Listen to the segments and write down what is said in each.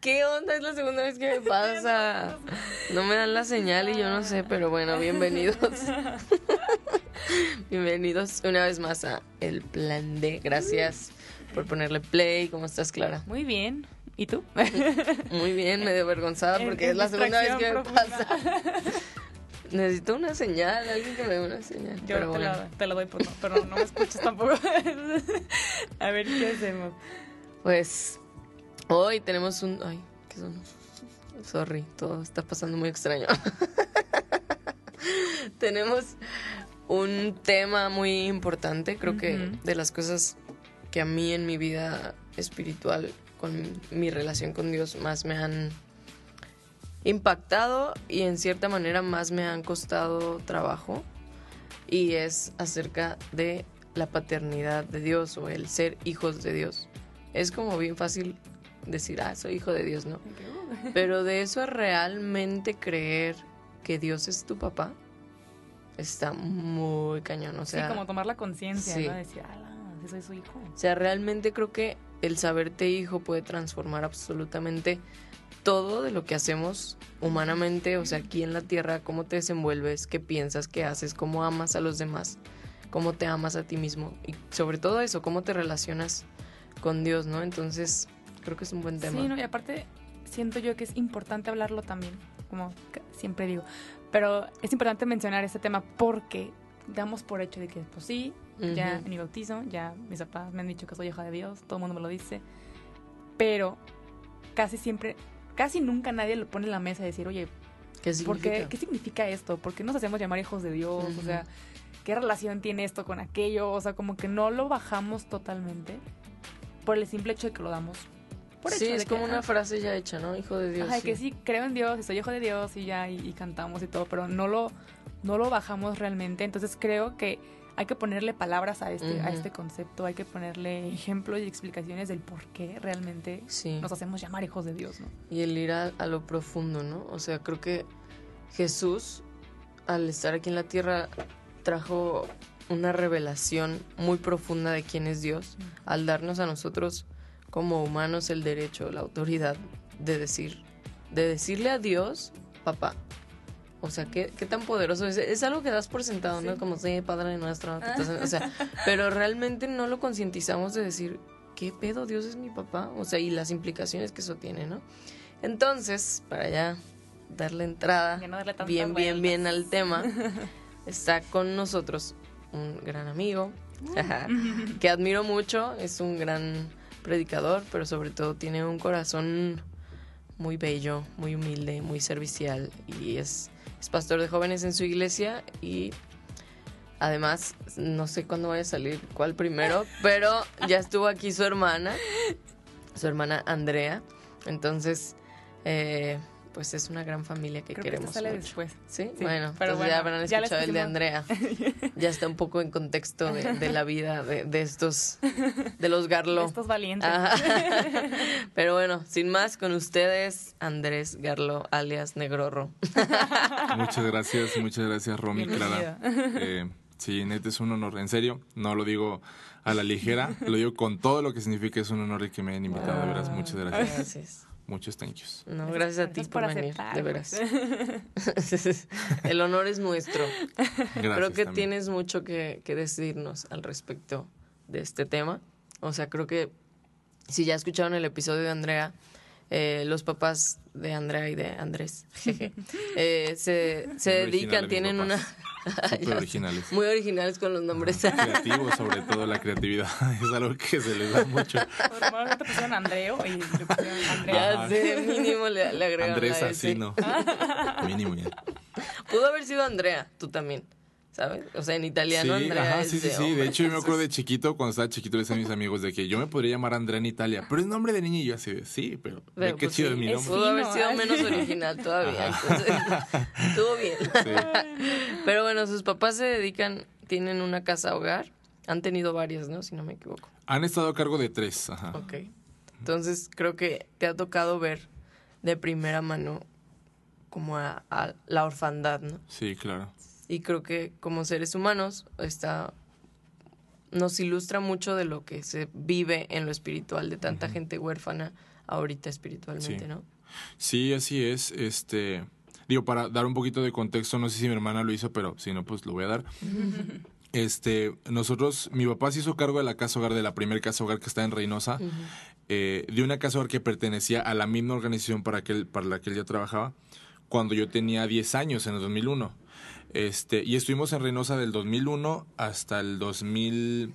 ¿Qué onda? Es la segunda vez que me pasa. No me dan la señal y yo no sé, pero bueno, bienvenidos. bienvenidos una vez más a El Plan D. Gracias por ponerle play. ¿Cómo estás, Clara? Muy bien. ¿Y tú? Muy bien, medio avergonzada porque es la segunda vez que me pasa. Necesito una señal, alguien que me dé una señal. Yo pero te, bueno. la, te la doy por no, pero no me escuches tampoco. a ver, ¿qué hacemos? Pues hoy tenemos un... Ay, ¿qué son? Sorry, todo está pasando muy extraño. tenemos un tema muy importante, creo que de las cosas que a mí en mi vida espiritual, con mi relación con Dios, más me han impactado y en cierta manera más me han costado trabajo. Y es acerca de la paternidad de Dios o el ser hijos de Dios. Es como bien fácil decir, ah, soy hijo de Dios, ¿no? Pero de eso a realmente creer que Dios es tu papá, está muy cañón. O sea, sí, como tomar la conciencia, sí. ¿no? Decir, sí soy su hijo. o sea, realmente creo que el saberte hijo puede transformar absolutamente todo de lo que hacemos humanamente, o sea, aquí en la tierra, cómo te desenvuelves, qué piensas, qué haces, cómo amas a los demás, cómo te amas a ti mismo y sobre todo eso, cómo te relacionas con Dios, ¿no? Entonces, creo que es un buen tema. Sí, no, y aparte siento yo que es importante hablarlo también, como siempre digo. Pero es importante mencionar este tema porque damos por hecho de que, pues sí, ya Ujú. en mi bautizo, ya mis papás me han dicho que soy hija de Dios, todo el mundo me lo dice. Pero casi siempre, casi nunca nadie lo pone en la mesa y decir, oye, ¿Qué ¿por significa? qué, ¿qué significa esto? ¿Por qué nos hacemos llamar hijos de Dios? O sea, ¿qué relación tiene esto con aquello? O sea, como que no lo bajamos totalmente por el simple hecho de que lo damos por sí, es de que, como una ah, frase ya hecha, ¿no? Hijo de Dios. Ajá, sí. que sí, creo en Dios soy hijo de Dios y ya, y, y cantamos y todo, pero no lo, no lo bajamos realmente. Entonces creo que hay que ponerle palabras a este, a este concepto, hay que ponerle ejemplos y explicaciones del por qué realmente Sí. nos hacemos llamar hijos de Dios, ¿no? y el ir a, a lo profundo, ¿no? O sea, creo que Jesús, al estar aquí en la tierra, trajo una revelación muy profunda de quién es Dios, al darnos a nosotros como humanos el derecho, la autoridad de decir, de decirle a Dios, papá. O sea, ¿qué, qué tan poderoso es? Es algo que das por sentado, ¿no? Como, sí, Padre nuestro. en-". O sea, pero realmente no lo concientizamos de decir, ¿qué pedo? Dios es mi papá. O sea, y las implicaciones que eso tiene, ¿no? Entonces, para ya darle entrada no darle bien, bien, bien al tema, está con nosotros un gran amigo que admiro mucho, es un gran predicador, pero sobre todo tiene un corazón muy bello, muy humilde, muy servicial y es, es pastor de jóvenes en su iglesia y además no sé cuándo vaya a salir cuál primero, pero ya estuvo aquí su hermana, su hermana Andrea, entonces eh, pues es una gran familia que Creo que queremos esto sale mucho. después. ¿Sí? Sí, bueno, pero ya habrán ya escuchado el de Andrea. Ya está un poco en contexto de, de la vida de, de estos, de los Garlo. Estos valientes. Ajá. Pero bueno, sin más, con ustedes, Andrés Garlo, alias Negrorro. Muchas gracias, muchas gracias, Romy, Clara. Eh, sí, neta es un honor, en serio, no lo digo a la ligera, lo digo con todo lo que significa, es un honor el que me hayan invitado, de veras, muchas gracias. Gracias. Muchos thank yous. No, gracias a ti por, por venir, aceptar, de veras. El honor es nuestro. Gracias. creo que también. tienes mucho que, que decirnos al respecto de este tema. O sea, creo que si ya escucharon el episodio de Andrea, eh, los papás de Andrea y de Andrés jeje, eh, se, se dedican, tienen una... Súper originales. Muy originales con los nombres. Creativos, sobre todo la creatividad, es algo que se les da mucho. Normalmente pusieron Andreo y le pusieron Andrea. ya sé, mínimo le, le agregaron Andrés. Asino. Mínimo ya. Pudo haber sido Andrea, tú también. ¿Sabes? O sea, en italiano Sí, Andrea ajá, es sí, sí, de sí. De hecho, yo me acuerdo de chiquito, cuando estaba chiquito, le decía a mis amigos de que yo me podría llamar Andrea en Italia, pero es nombre de niña y yo así de, sí, pero, ve Pero, qué pues, chido sí, es mi nombre. Pudo haber sido ¿eh? menos original todavía, entonces estuvo bien. Sí. Pero bueno, sus papás se dedican, tienen una casa hogar, han tenido varias, ¿no? Si no me equivoco. Han estado a cargo de tres, ajá. Ok. Entonces creo que te ha tocado ver de primera mano como a, a la orfandad, ¿no? Sí, claro. Y creo que como seres humanos está nos ilustra mucho de lo que se vive en lo espiritual de tanta gente huérfana ahorita espiritualmente, Sí. ¿no? Sí, así es. Este, digo, para dar un poquito de contexto, no sé si mi hermana lo hizo, pero si no, pues lo voy a dar. Este, nosotros, mi papá se hizo cargo de la casa hogar, de la primer casa hogar que está en Reynosa, eh, de una casa hogar que pertenecía a la misma organización para, que él- para la que él ya trabajaba, cuando yo tenía 10 años, en el 2001. Este, y estuvimos en Reynosa del 2001 hasta el 2000,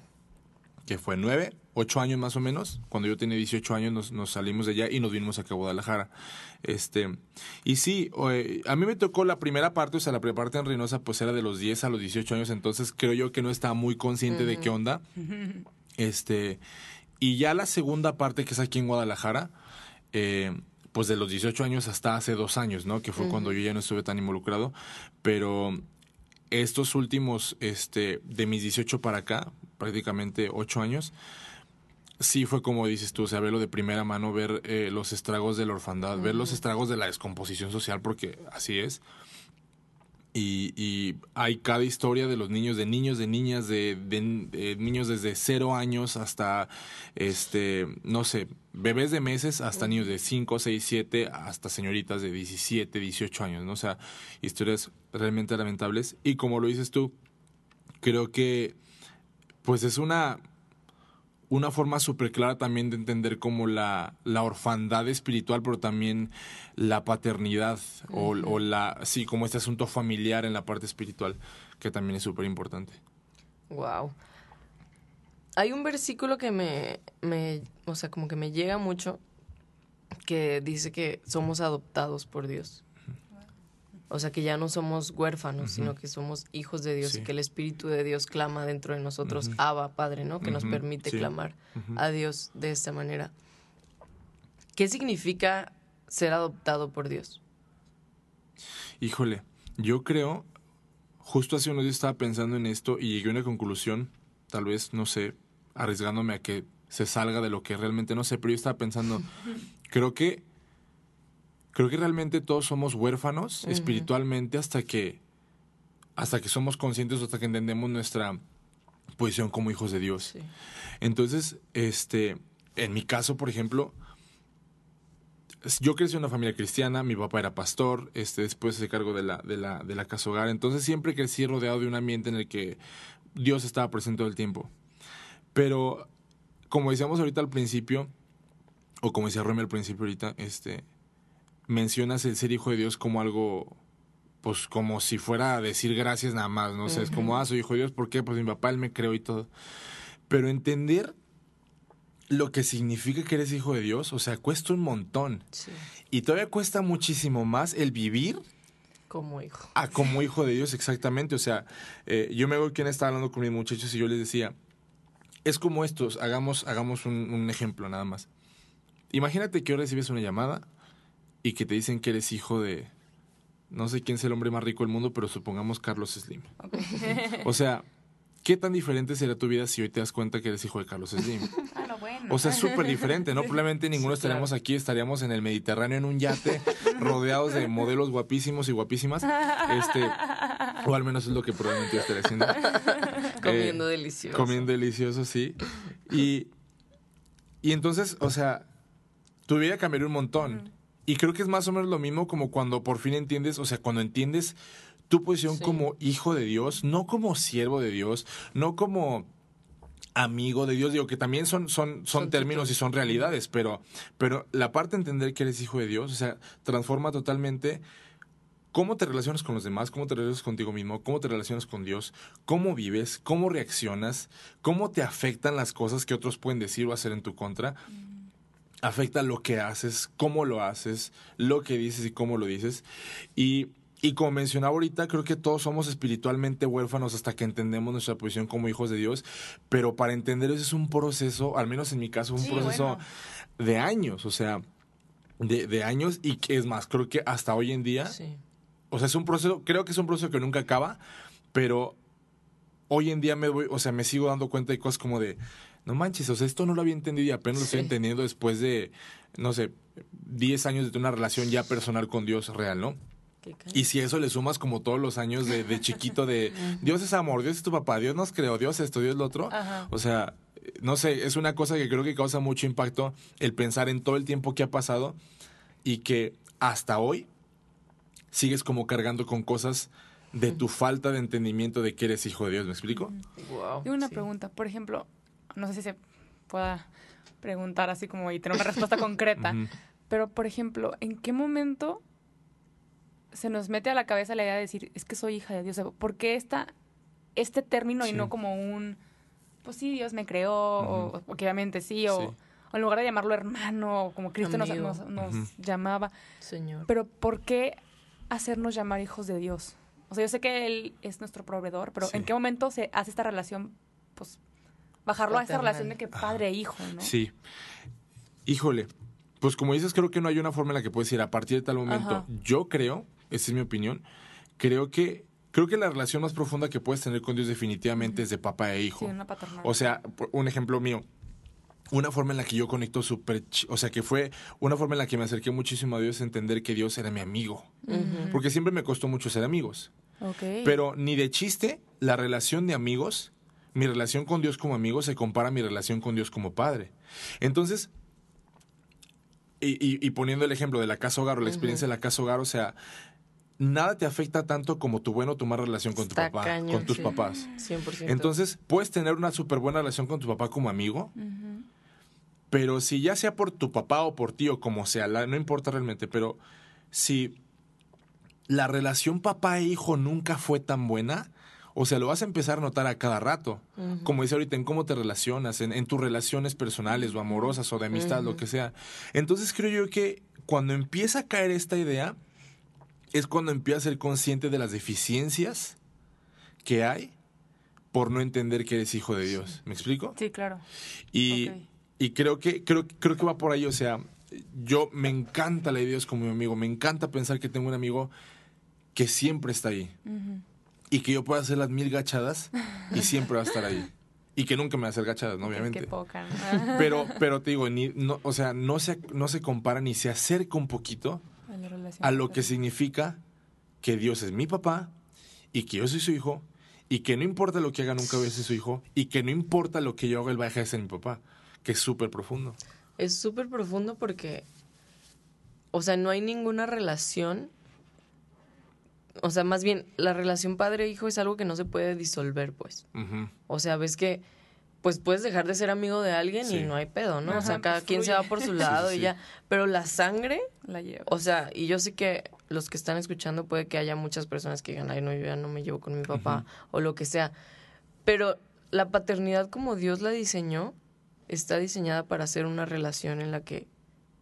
que fue 9, 8 años más o menos. Cuando yo tenía 18 años nos, nos salimos de allá y nos vinimos acá a Guadalajara. Este, y sí, eh, a mí me tocó la primera parte, o sea, la primera parte en Reynosa pues era de los 10 a los 18 años, entonces creo yo que no estaba muy consciente de qué onda. Este, y ya la segunda parte que es aquí en Guadalajara, eh, pues de los 18 años hasta hace dos años, ¿no? Que fue cuando yo ya no estuve tan involucrado. Pero estos últimos, este, de mis 18 para acá, prácticamente 8 años, sí fue como dices tú, o sea, verlo de primera mano, ver eh, los estragos de la orfandad, ver los estragos de la descomposición social, porque así es. Y, y hay cada historia de los niños, de niños, de niñas, de, niños desde cero años hasta, este, no sé, bebés de meses hasta niños de 5, 6, 7, hasta señoritas de 17, 18 años, ¿no? O sea, historias realmente lamentables. Y como lo dices tú, creo que, pues es una, una forma súper clara también de entender como la, la orfandad espiritual, pero también la paternidad o, o la, sí, como este asunto familiar en la parte espiritual, que también es súper importante. Wow. Hay un versículo que me, me, o sea, como que me llega mucho, que dice que somos adoptados por Dios. O sea, que ya no somos huérfanos, sino que somos hijos de Dios Sí. y que el Espíritu de Dios clama dentro de nosotros, Ujú. Abba, Padre, ¿no? Que nos permite sí. clamar a Dios de esta manera. ¿Qué significa ser adoptado por Dios? Híjole, yo creo, justo hace unos días estaba pensando en esto y llegué a una conclusión, tal vez, no sé, arriesgándome a que se salga de lo que realmente no sé, pero yo estaba pensando, creo que, creo que realmente todos somos huérfanos espiritualmente hasta que, hasta que somos conscientes, hasta que entendemos nuestra posición como hijos de Dios. Sí. Entonces, este, en mi caso, por ejemplo, yo crecí en una familia cristiana, mi papá era pastor, este, después se cargo de la, de la, de la casa hogar, entonces siempre crecí rodeado de un ambiente en el que Dios estaba presente todo el tiempo. Pero, como decíamos ahorita al principio, o como decía Romy al principio ahorita, este, mencionas el ser hijo de Dios como algo, pues como si fuera a decir gracias nada más, ¿no? O sea, es como, ah, soy hijo de Dios, ¿por qué? Pues mi papá, él me creó y todo. Pero entender lo que significa que eres hijo de Dios, o sea, cuesta un montón. Sí. Y todavía cuesta muchísimo más el vivir Como hijo. a como hijo de Dios, exactamente. O sea, eh, yo me veo quien estaba hablando con mis muchachos y yo les decía, es como estos, hagamos, hagamos un, un ejemplo nada más. Imagínate que hoy recibes una llamada y que te dicen que eres hijo de, no sé quién es el hombre más rico del mundo, pero supongamos Carlos Slim. O sea, ¿qué tan diferente sería tu vida si hoy te das cuenta que eres hijo de Carlos Slim? Ah, no, bueno. O sea, es súper diferente, ¿no? Probablemente ninguno Sí, claro. estaríamos aquí, estaríamos en el Mediterráneo en un yate, rodeados de modelos guapísimos y guapísimas. Este, o al menos es lo que probablemente yo estaría haciendo. Comiendo Eh, delicioso. Comiendo delicioso, sí. Y, y entonces, o sea, tu vida cambiaría un montón. Y creo que es más o menos lo mismo como cuando por fin entiendes, o sea, cuando entiendes tu posición Sí. como hijo de Dios, no como siervo de Dios, no como amigo de Dios, digo que también son, son, son, Son términos y son realidades, pero, pero la parte de entender que eres hijo de Dios, o sea, transforma totalmente cómo te relacionas con los demás, cómo te relacionas contigo mismo, cómo te relacionas con Dios, cómo vives, cómo reaccionas, cómo te afectan las cosas que otros pueden decir o hacer en tu contra. Afecta lo que haces, cómo lo haces, lo que dices y cómo lo dices. Y y como mencionaba ahorita, creo que todos somos espiritualmente huérfanos hasta que entendemos nuestra posición como hijos de Dios, pero para entender eso es un proceso, al menos en mi caso, un Sí, proceso bueno. de años, o sea, de, de años y que es más, creo que hasta hoy en día, Sí. o sea, es un proceso, creo que es un proceso que nunca acaba, pero hoy en día me voy, o sea, me sigo dando cuenta de cosas como de, no manches, o sea, esto no lo había entendido y apenas lo estoy Sí. entendiendo después de, no sé, 10 años de una relación ya personal con Dios real, ¿no? Y si eso le sumas como todos los años de, de chiquito de Dios es amor, Dios es tu papá, Dios nos creó, Dios esto, Dios lo otro. Ajá. O sea, no sé, es una cosa que creo que causa mucho impacto el pensar en todo el tiempo que ha pasado y que hasta hoy sigues como cargando con cosas de tu falta de entendimiento de que eres hijo de Dios, ¿me explico? Wow, Tengo una sí. pregunta. Por ejemplo, no sé si se pueda preguntar así como y tener una respuesta concreta, pero por ejemplo, ¿en qué momento se nos mete a la cabeza la idea de decir, es que soy hija de Dios? ¿Por qué esta, este término y no como un, pues sí, Dios me creó, o, o que obviamente sí, o, Sí. o en lugar de llamarlo hermano, o como Cristo nos, nos- llamaba? Señor. Pero ¿por qué hacernos llamar hijos de Dios? O sea, yo sé que Él es nuestro proveedor, pero Sí. ¿en qué momento se hace esta relación, pues, bajarlo a esta Fraternal. relación de que padre e hijo, ¿no? Sí. Híjole, pues como dices, creo que no hay una forma en la que puedes ir a partir de tal momento. Ajá. Yo creo, esa es mi opinión, creo que creo que la relación más profunda que puedes tener con Dios definitivamente es de papá e hijo. Sí, una paternal. O sea, un ejemplo mío. Una forma en la que yo conecto súper... O sea, que fue una forma en la que me acerqué muchísimo a Dios, entender que Dios era mi amigo. Porque siempre me costó mucho ser amigos. Pero ni de chiste, la relación de amigos, mi relación con Dios como amigo se compara a mi relación con Dios como padre. Entonces, y, y- y poniendo el ejemplo de la casa hogar o la experiencia de la casa hogar, o sea, nada te afecta tanto como tu buena o tu mala relación con tu Está papá, con tus sí. papás. 100%. Entonces, puedes tener una súper buena relación con tu papá como amigo, pero si ya sea por tu papá o por ti o como sea, la- no importa realmente, pero si la relación papá e hijo nunca fue tan buena, o sea, lo vas a empezar a notar a cada rato. Ujú. Como dice ahorita, en cómo te relacionas, en, en tus relaciones personales o amorosas o de amistad, lo que sea. Entonces creo yo que cuando empieza a caer esta idea, es cuando empieza a ser consciente de las deficiencias que hay por no entender que eres hijo de Dios. ¿Me explico? Sí, claro. Y, y creo que creo, creo que va por ahí, o sea, yo me encanta la idea de Dios como mi amigo, me encanta pensar que tengo un amigo que siempre está ahí Ujú. Y que yo pueda hacer las mil gachadas y siempre va a estar ahí. Y que nunca me va a hacer gachadas, ¿no? obviamente. Qué poca. ¿no? Pero, pero te digo, ni, no, o sea, no se, no se compara ni se acerca un poquito A lo que significa que Dios es mi papá y que yo soy su hijo y que no importa lo que haga nunca voy a ser su hijo y que no importa lo que yo haga él va a dejar de ser mi papá, que es súper profundo. Es súper profundo porque, o sea, no hay ninguna relación. O sea, más bien, la relación padre-hijo es algo que no se puede disolver, pues. O sea, ves que, pues puedes dejar de ser amigo de alguien Sí. y no hay pedo, ¿no? o sea, cada pues, quien se va por su lado sí, y sí. ya. Pero la sangre, La lleva. o sea, y yo sé que los que están escuchando puede que haya muchas personas que digan, ay, no, yo ya no me llevo con mi papá o lo que sea. Pero la paternidad como Dios la diseñó, está diseñada para ser una relación en la que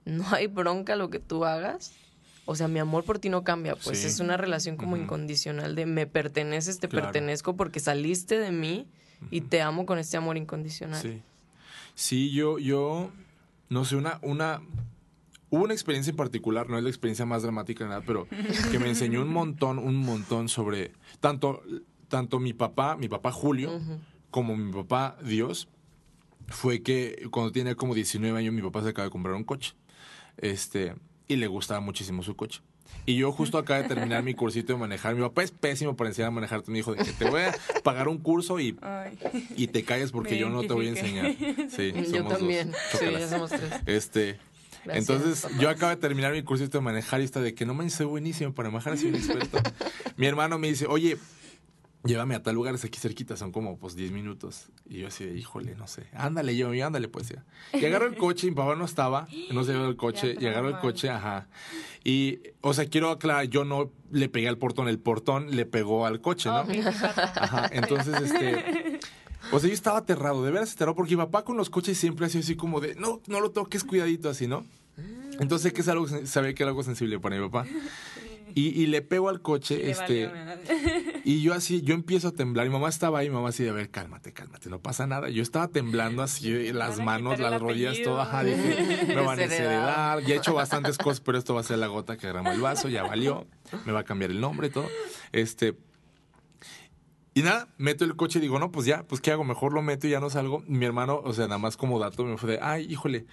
no hay bronca lo que tú hagas. O sea, mi amor por ti no cambia, pues Sí. es una relación como incondicional de me perteneces, te Claro. pertenezco porque saliste de mí y te amo con este amor incondicional. Sí. Sí, yo, yo, no sé, una, una, hubo una experiencia en particular, no es la experiencia más dramática de nada, pero que me enseñó un montón, un montón sobre, tanto, tanto mi papá, mi papá Julio, como mi papá Dios, fue que cuando tenía como 19 años mi papá se acaba de comprar un coche. Este, y le gustaba muchísimo su coche. Y yo justo acabo de terminar mi cursito de manejar. Mi papá es pésimo para enseñar a manejar. Me dijo te voy a pagar un curso y, Ay. y te calles porque Me yo no te voy a enseñar. Sí, Yo somos dos. también. Sí, ya somos tres. Este, Gracias, entonces yo acabo de terminar mi cursito de manejar y está de que no me soy buenísimo para manejar, soy un experto. mi hermano me dice, oye, llévame a tal lugar, es aquí cerquita, son como pues 10 minutos. Y yo así de, híjole, no sé, ándale, yo, ándale pues ya. Y agarro el coche, mi papá no estaba, no se llevó el coche, y agarro el coche, ajá. Y, o sea, quiero aclarar, yo no le pegué al portón, el portón le pegó al coche, ¿no? Ajá, entonces, este... O sea, yo estaba aterrado, de veras aterrado, porque mi papá con los coches siempre ha sido así como de, no, no lo toques, cuidadito, así, ¿no? Entonces, que es algo, sabe que era algo sensible para mi papá. Y, le pego al coche, este, y yo así, yo empiezo a temblar. Mi mamá estaba ahí, mi mamá así de, a ver, cálmate, cálmate, no pasa nada. Yo estaba temblando así, las manos, las rodillas, todo, ajá, dije, me van a heredar. Ya he hecho bastantes cosas, pero esto va a ser la gota que derramó el vaso, ya valió, me va a cambiar el nombre y todo. Este, y nada, meto el coche y digo, no, pues ya, pues ¿qué hago? Mejor lo meto y ya no salgo. Mi hermano, o sea, nada más como dato, me fue de, ay, híjole,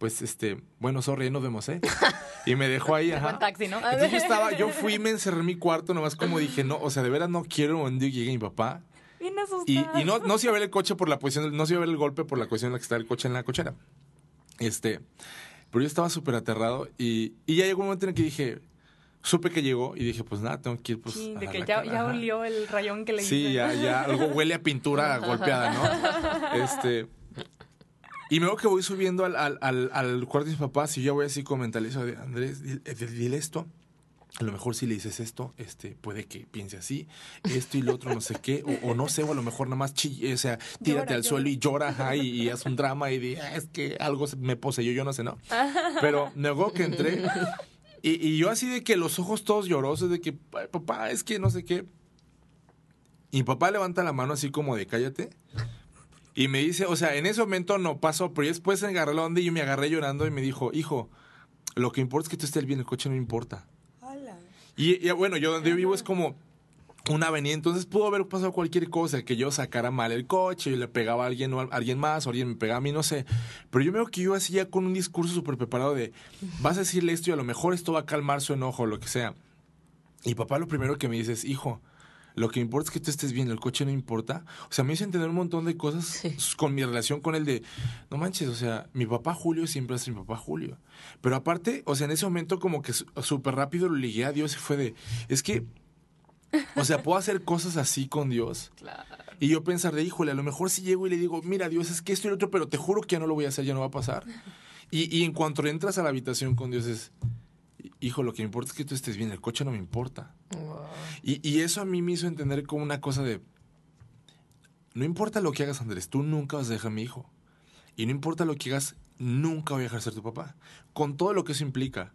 pues este, bueno, sorry, nos vemos, ¿eh? Y me dejó ahí, ajá. taxi, ¿no? Entonces yo estaba, yo fui, me encerré en mi cuarto, nomás como dije, no, o sea, de veras no quiero un día llegue mi papá. Y, y no, no se iba a ver el coche por la posición, no se iba a ver el golpe por la cuestión en la que estaba el coche en la cochera. Este, pero yo estaba súper aterrado y, y ya llegó un momento en el que dije, supe que llegó y dije, pues nada, tengo que ir pues sí, de que ya, ya olió el rayón que le hice. Sí, ya, ya, algo huele a pintura golpeada, ¿no? Este... Y me veo que voy subiendo al, al, al, al, cuarto de mis papás y yo voy así con mentalizo de Andrés, eh, dile, esto. A lo mejor si le dices esto, este, puede que piense así, esto y lo otro, no sé qué, o, no sé, o a lo mejor nada más chille, o sea, tírate al suelo y llora, ajá, y, y, haz un drama y di, ah, es que algo me poseyó, yo no sé, ¿no? Pero negó que entré y, y, yo así de que los ojos todos llorosos, de que, papá, es que no sé qué. Y mi papá levanta la mano así como de cállate. Y me dice, o sea, en ese momento no pasó, pero después agarré la onda y yo me agarré llorando y me dijo, hijo, lo que importa es que tú estés bien, el coche no importa. Hola. Y, y, bueno, yo donde yo vivo es como una avenida, entonces pudo haber pasado cualquier cosa, que yo sacara mal el coche y le pegaba a alguien o a alguien más, o alguien me pegaba a mí, no sé. Pero yo veo que yo hacía con un discurso súper preparado de, vas a decirle esto y a lo mejor esto va a calmar su enojo o lo que sea. Y papá lo primero que me dice es, hijo, lo que importa es que tú estés bien, el coche no importa. O sea, me hizo entender un montón de cosas con mi relación con el de, no manches, o sea, mi papá Julio siempre es mi papá Julio. Pero aparte, o sea, en ese momento como que súper rápido lo ligué a Dios y fue de, es que, o sea, puedo hacer cosas así con Dios. Claro. Y yo pensar de, híjole, a lo mejor si llego y le digo, mira Dios, es que esto y lo otro, pero te juro que ya no lo voy a hacer, ya no va a pasar. Y, y en cuanto entras a la habitación con Dios es, hijo, lo que me importa es que tú estés bien, el coche no me importa. Y, y, eso a mí me hizo entender como una cosa de, no importa lo que hagas, Andrés, tú nunca vas a dejar a mi hijo. Y no importa lo que hagas, nunca voy a dejar de ser tu papá. Con todo lo que eso implica.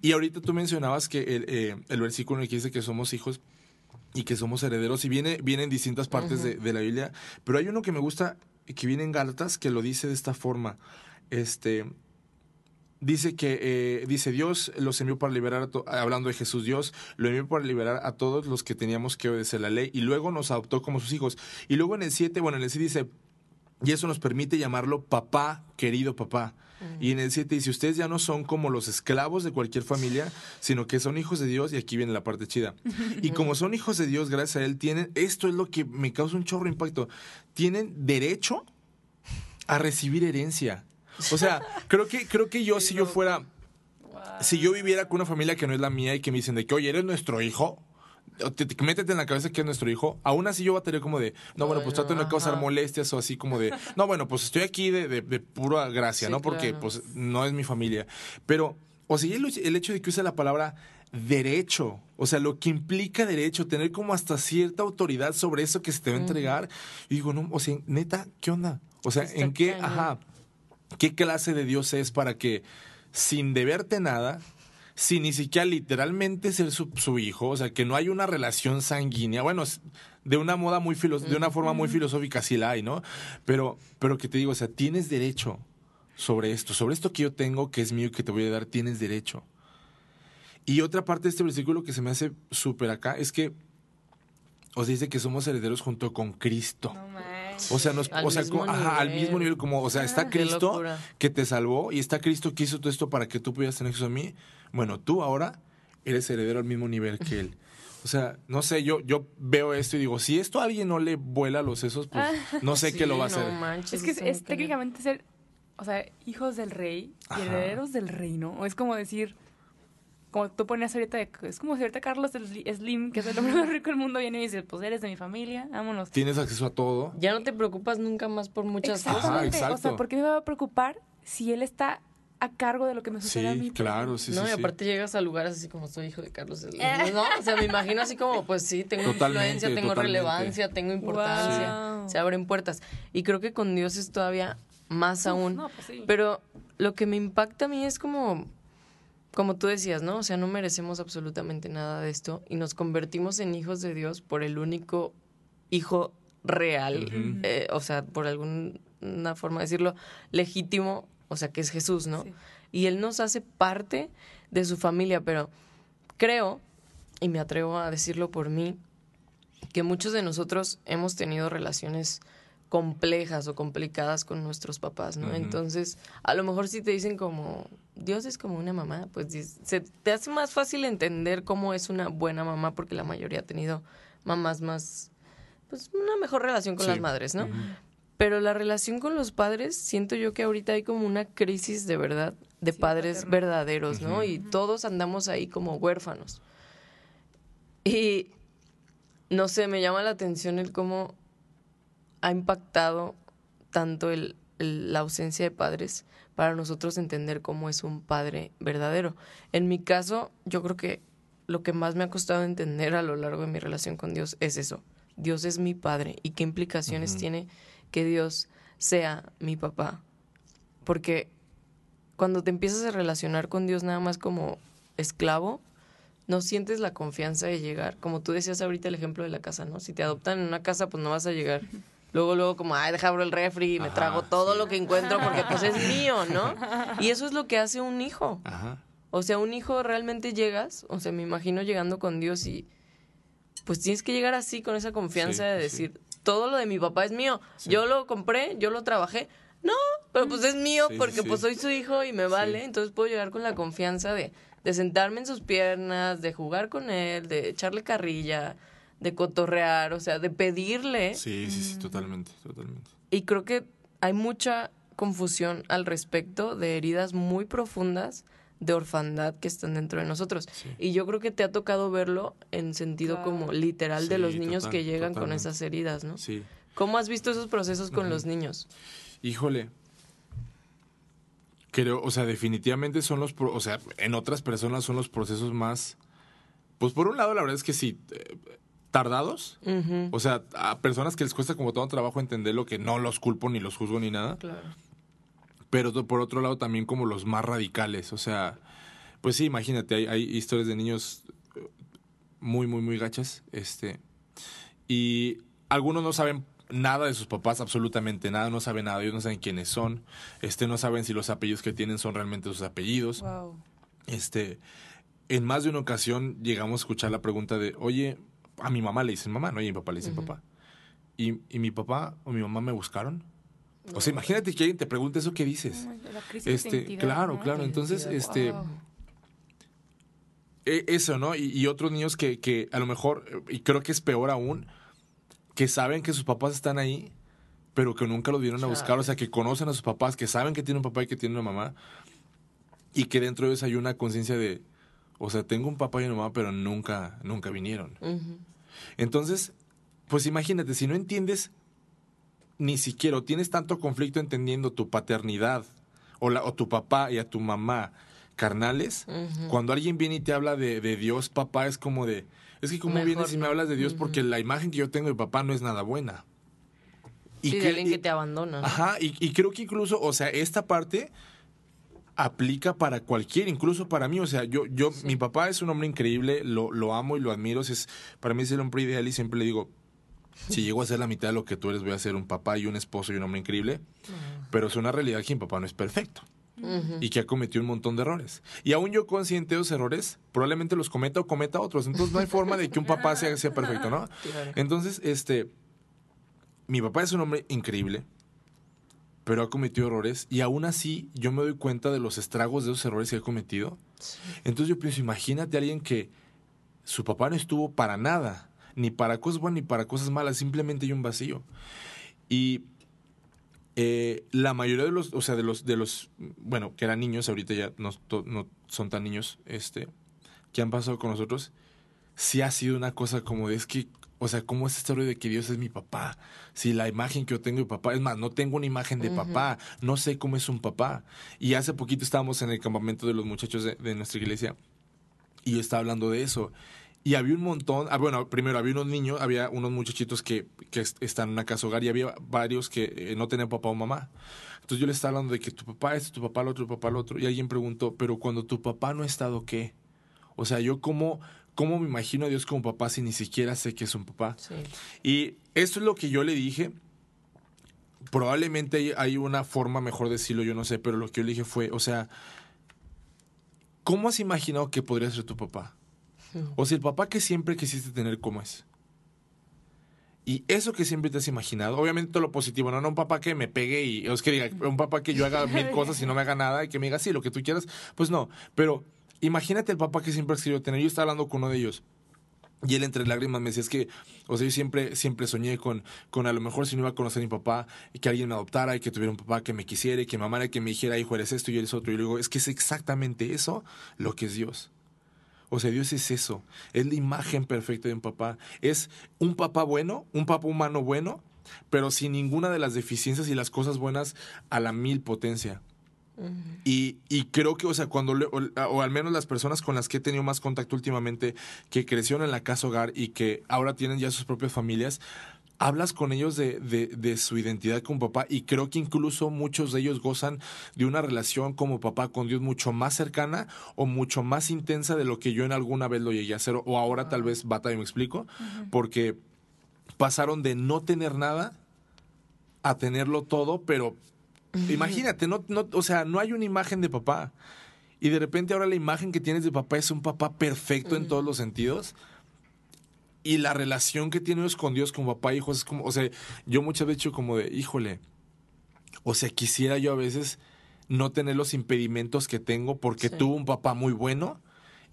Y ahorita tú mencionabas que el, eh, el versículo en el que dice que somos hijos y que somos herederos, y viene, viene en distintas partes de, de, la Biblia, pero hay uno que me gusta, que viene en Gálatas, que lo dice de esta forma. Este, dice que eh, dice Dios los envió para liberar hablando de Jesús Dios lo envió para liberar a todos los que teníamos que obedecer la ley y luego nos adoptó como sus hijos. Y luego en el 7 bueno en el 7 dice y eso nos permite llamarlo papá querido papá y en el 7 dice ustedes ya no son como los esclavos de cualquier familia sino que son hijos de Dios y aquí viene la parte chida. Y como son hijos de Dios gracias a él tienen esto es lo que me causa un chorro impacto. Tienen derecho a recibir herencia o sea, creo que, creo que yo, si yo fuera, si yo viviera con una familia que no es la mía y que me dicen de que, oye, eres nuestro hijo, te, te, métete en la cabeza que es nuestro hijo, aún así yo va a tener como de, no, bueno, pues trato de no causar molestias o así como de, no, bueno, pues estoy aquí de, de, pura gracia, ¿no? Porque pues no es mi familia. Pero, o sea, el, el hecho de que use la palabra derecho, o sea, lo que implica derecho, tener como hasta cierta autoridad sobre eso que se te va a entregar, y digo, no, o sea, neta, ¿qué onda? O sea, ¿en qué? Ajá. ¿Qué clase de Dios es para que sin deberte nada, sin ni siquiera literalmente ser su, hijo, o sea, que no hay una relación sanguínea, bueno, de una moda muy de una forma muy filosófica sí la hay, ¿no? Pero, pero que te digo, o sea, tienes derecho sobre esto, sobre esto que yo tengo, que es mío y que te voy a dar, tienes derecho. Y otra parte de este versículo que se me hace súper acá es que os dice que somos herederos junto con Cristo. O sea, nos, al, o sea mismo al mismo nivel, como, o sea, está ah, Cristo que te salvó y está Cristo que hizo todo esto para que tú pudieras tener acceso a mí. Bueno, tú ahora eres heredero al mismo nivel que él. O sea, no sé, yo, yo veo esto y digo, si esto a alguien no le vuela los sesos, pues ah, no sé qué lo va a hacer. es que es, técnicamente ser, o sea, hijos del rey y herederos del reino. O es como decir, como tú ponías ahorita, es como si ahorita Carlos Slim, que es el hombre más rico del mundo, viene y dice, pues eres de mi familia, vámonos. Tienes acceso a todo. Ya no te preocupas nunca más por muchas cosas. O sea, ¿por qué me va a preocupar si él está a cargo de lo que me sucede a mí? claro, sí, no, sí. y aparte llegas a lugares así como soy hijo de Carlos Slim. no, o sea, me imagino así como, pues sí, tengo influencia, tengo relevancia, tengo importancia, se abren puertas. Y creo que con Dios es todavía más aún. No, pues sí. Pero lo que me impacta a mí es como como tú decías, ¿no? O sea, no merecemos absolutamente nada de esto y nos convertimos en hijos de Dios por el único hijo real, eh, o sea, por alguna forma de decirlo, legítimo, o sea, que es Jesús, ¿no? Y Él nos hace parte de su familia, pero creo, y me atrevo a decirlo por mí, que muchos de nosotros hemos tenido relaciones complejas o complicadas con nuestros papás, ¿no? Entonces, a lo mejor si te dicen como Dios es como una mamá, pues se te hace más fácil entender cómo es una buena mamá porque la mayoría ha tenido mamás más pues una mejor relación con las madres, ¿no? Pero la relación con los padres, siento yo que ahorita hay como una crisis de verdad de padres verdaderos, ¿no? Y todos andamos ahí como huérfanos. Y no sé, me llama la atención el cómo ha impactado tanto el, la ausencia de padres para nosotros entender cómo es un padre verdadero. En mi caso, yo creo que lo que más me ha costado entender a lo largo de mi relación con Dios es eso. Dios es mi padre y qué implicaciones tiene que Dios sea mi papá. Porque cuando te empiezas a relacionar con Dios nada más como esclavo, no sientes la confianza de llegar. Como tú decías ahorita el ejemplo de la casa, ¿no? Si te adoptan en una casa, pues no vas a llegar. Luego, luego, como, ay, deja abro el refri y me trago todo lo que encuentro porque pues es mío, ¿no? Y eso es lo que hace un hijo. O sea, un hijo realmente llegas, o sea, me imagino llegando con Dios y pues tienes que llegar así con esa confianza de decir, todo lo de mi papá es mío. Yo lo compré, yo lo trabajé. No, pero pues es mío porque pues soy su hijo y me vale. Entonces puedo llegar con la confianza de, de sentarme en sus piernas, de jugar con él, de echarle carrilla, de cotorrear, o sea, de pedirle. Sí, sí, sí, totalmente, totalmente. Y creo que hay mucha confusión al respecto de heridas muy profundas de orfandad que están dentro de nosotros. Y yo creo que te ha tocado verlo en sentido como literal de los niños que llegan con esas heridas, ¿no? Sí. ¿Cómo has visto esos procesos con los niños? Híjole. Creo, o sea, definitivamente son los, o sea, en otras personas son los procesos más, pues por un lado la verdad es que sí, eh, tardados. O sea, a personas que les cuesta como todo trabajo entender lo que no los culpo ni los juzgo ni nada. Claro. Pero por otro lado también como los más radicales. O sea, pues sí, imagínate, hay, hay historias de niños eh, muy, muy, muy gachas. Este. Y algunos no saben nada de sus papás, absolutamente nada, no saben nada, ellos no saben quiénes son, este, no saben si los apellidos que tienen son realmente sus apellidos. Este, en más de una ocasión llegamos a escuchar la pregunta de, oye, a mi mamá le dicen mamá, no, y a mi papá le dicen papá. ¿Y, ¿Y, mi papá o mi mamá me buscaron? O sea, imagínate que alguien te pregunte eso, ¿qué dices? este, claro, claro. Entonces, este, e, eso, ¿no? Y, otros niños que, que a lo mejor, y creo que es peor aún, que saben que sus papás están ahí, pero que nunca los vieron a buscar, o sea, que conocen a sus papás, que saben que tiene un papá y que tiene una mamá, y que dentro de ellos hay una conciencia de, o sea, tengo un papá y una mamá, pero nunca, nunca vinieron. Entonces, pues imagínate, si no entiendes ni siquiera, o tienes tanto conflicto entendiendo tu paternidad, o, la, o tu papá y a tu mamá carnales, cuando alguien viene y te habla de, de, Dios, papá, es como de, es que como vienes y me hablas de Dios porque la imagen que yo tengo de papá no es nada buena. Y sí, que, de alguien que te abandona. Ajá, y, y creo que incluso, o sea, esta parte aplica para cualquier, incluso para mí. O sea, yo, yo, mi papá es un hombre increíble, lo, lo amo y lo admiro. Es, para mí es el hombre ideal y siempre le digo, si llego a ser la mitad de lo que tú eres, voy a ser un papá y un esposo y un hombre increíble. Pero es una realidad que mi papá no es perfecto. Y que ha cometido un montón de errores. Y aún yo consciente de esos errores, probablemente los cometa o cometa otros. Entonces no hay forma de que un papá sea, sea perfecto, ¿no? Entonces, este, mi papá es un hombre increíble pero ha cometido errores y aún así yo me doy cuenta de los estragos de esos errores que ha cometido. Entonces yo pienso, imagínate a alguien que su papá no estuvo para nada, ni para cosas buenas ni para cosas malas, simplemente hay un vacío. Y eh, la mayoría de los, o sea, de los, de los, bueno, que eran niños, ahorita ya no, no son tan niños, este, que han pasado con nosotros, sí ha sido una cosa como de, es que o sea, ¿cómo es esta historia de que Dios es mi papá? Si la imagen que yo tengo de papá, es más, no tengo una imagen de papá, no sé cómo es un papá. Y hace poquito estábamos en el campamento de los muchachos de, nuestra iglesia y yo estaba hablando de eso. Y había un montón, ah, bueno, primero había unos niños, había unos muchachitos que, que están en una casa hogar y había varios que eh, no tenían papá o mamá. Entonces yo les estaba hablando de que tu papá es tu papá el otro, tu papá el otro. Y alguien preguntó, pero cuando tu papá no ha estado, ¿qué? O sea, yo cómo, cómo me imagino a Dios como papá si ni siquiera sé que es un papá. Y esto es lo que yo le dije. Probablemente hay una forma mejor de decirlo, yo no sé, pero lo que yo le dije fue, o sea, ¿cómo has imaginado que podría ser tu papá? O sea, el papá que siempre quisiste tener, ¿cómo es? Y eso que siempre te has imaginado, obviamente todo lo positivo, no, no un papá que me pegue y, es que diga, un papá que yo haga mil cosas y no me haga nada y que me diga, sí, lo que tú quieras, pues no. Pero imagínate el papá que siempre has querido tener. Yo estaba hablando con uno de ellos. Y él entre lágrimas me decía, es que, o sea, yo siempre, siempre soñé con, con a lo mejor si no iba a conocer a mi papá, que alguien me adoptara, y que tuviera un papá que me quisiera, y que me y que me dijera, hijo, eres esto y eres otro. Y yo digo, es que es exactamente eso lo que es Dios. O sea, Dios es eso. Es la imagen perfecta de un papá. Es un papá bueno, un papá humano bueno, pero sin ninguna de las deficiencias y las cosas buenas a la mil potencia. Y, y, creo que, o sea, cuando, o, al menos las personas con las que he tenido más contacto últimamente, que crecieron en la casa hogar y que ahora tienen ya sus propias familias, hablas con ellos de, de, su identidad como papá y creo que incluso muchos de ellos gozan de una relación como papá con Dios mucho más cercana o mucho más intensa de lo que yo en alguna vez lo llegué a hacer o ahora tal vez bata y me explico, porque pasaron de no tener nada a tenerlo todo, pero imagínate, no, no, o sea, no hay una imagen de papá. Y de repente ahora la imagen que tienes de papá es un papá perfecto en todos los sentidos. Y la relación que tiene con Dios como papá e hijos es como, o sea, yo muchas veces como de, híjole, o sea, quisiera yo a veces no tener los impedimentos que tengo porque tuve un papá muy bueno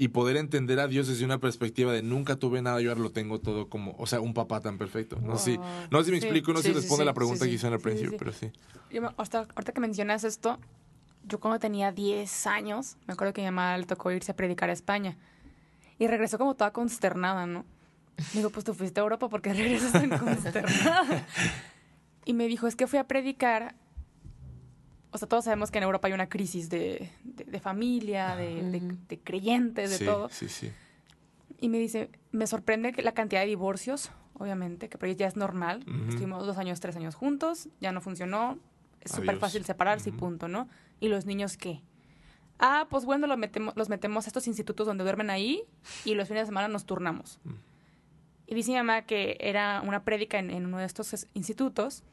y poder entender a Dios desde una perspectiva de nunca tuve nada, yo ahora lo tengo todo como, o sea, un papá tan perfecto. No, sé, si, no sé si me explico, no sé si responde la pregunta que hice en el principio, pero sí. ahorita, ahorita que mencionas esto, yo cuando tenía 10 años, me acuerdo que mi mamá le tocó irse a predicar a España y regresó como toda consternada, ¿no? Digo, pues tú fuiste a Europa porque regresas tan consternada. y me dijo, es que fui a predicar. O sea, todos sabemos que en Europa hay una crisis de, de, familia, de, de, creyentes, de todo. Sí, sí. Y me dice, me sorprende que la cantidad de divorcios, obviamente, que ya es normal. Estuvimos dos años, tres años juntos, ya no funcionó. Es súper fácil separarse y punto, ¿no? ¿Y los niños qué? Ah, pues bueno, los metemos, los metemos a estos institutos donde duermen ahí y los fines de semana nos turnamos. Y dice mi mamá que era una prédica en, uno de estos institutos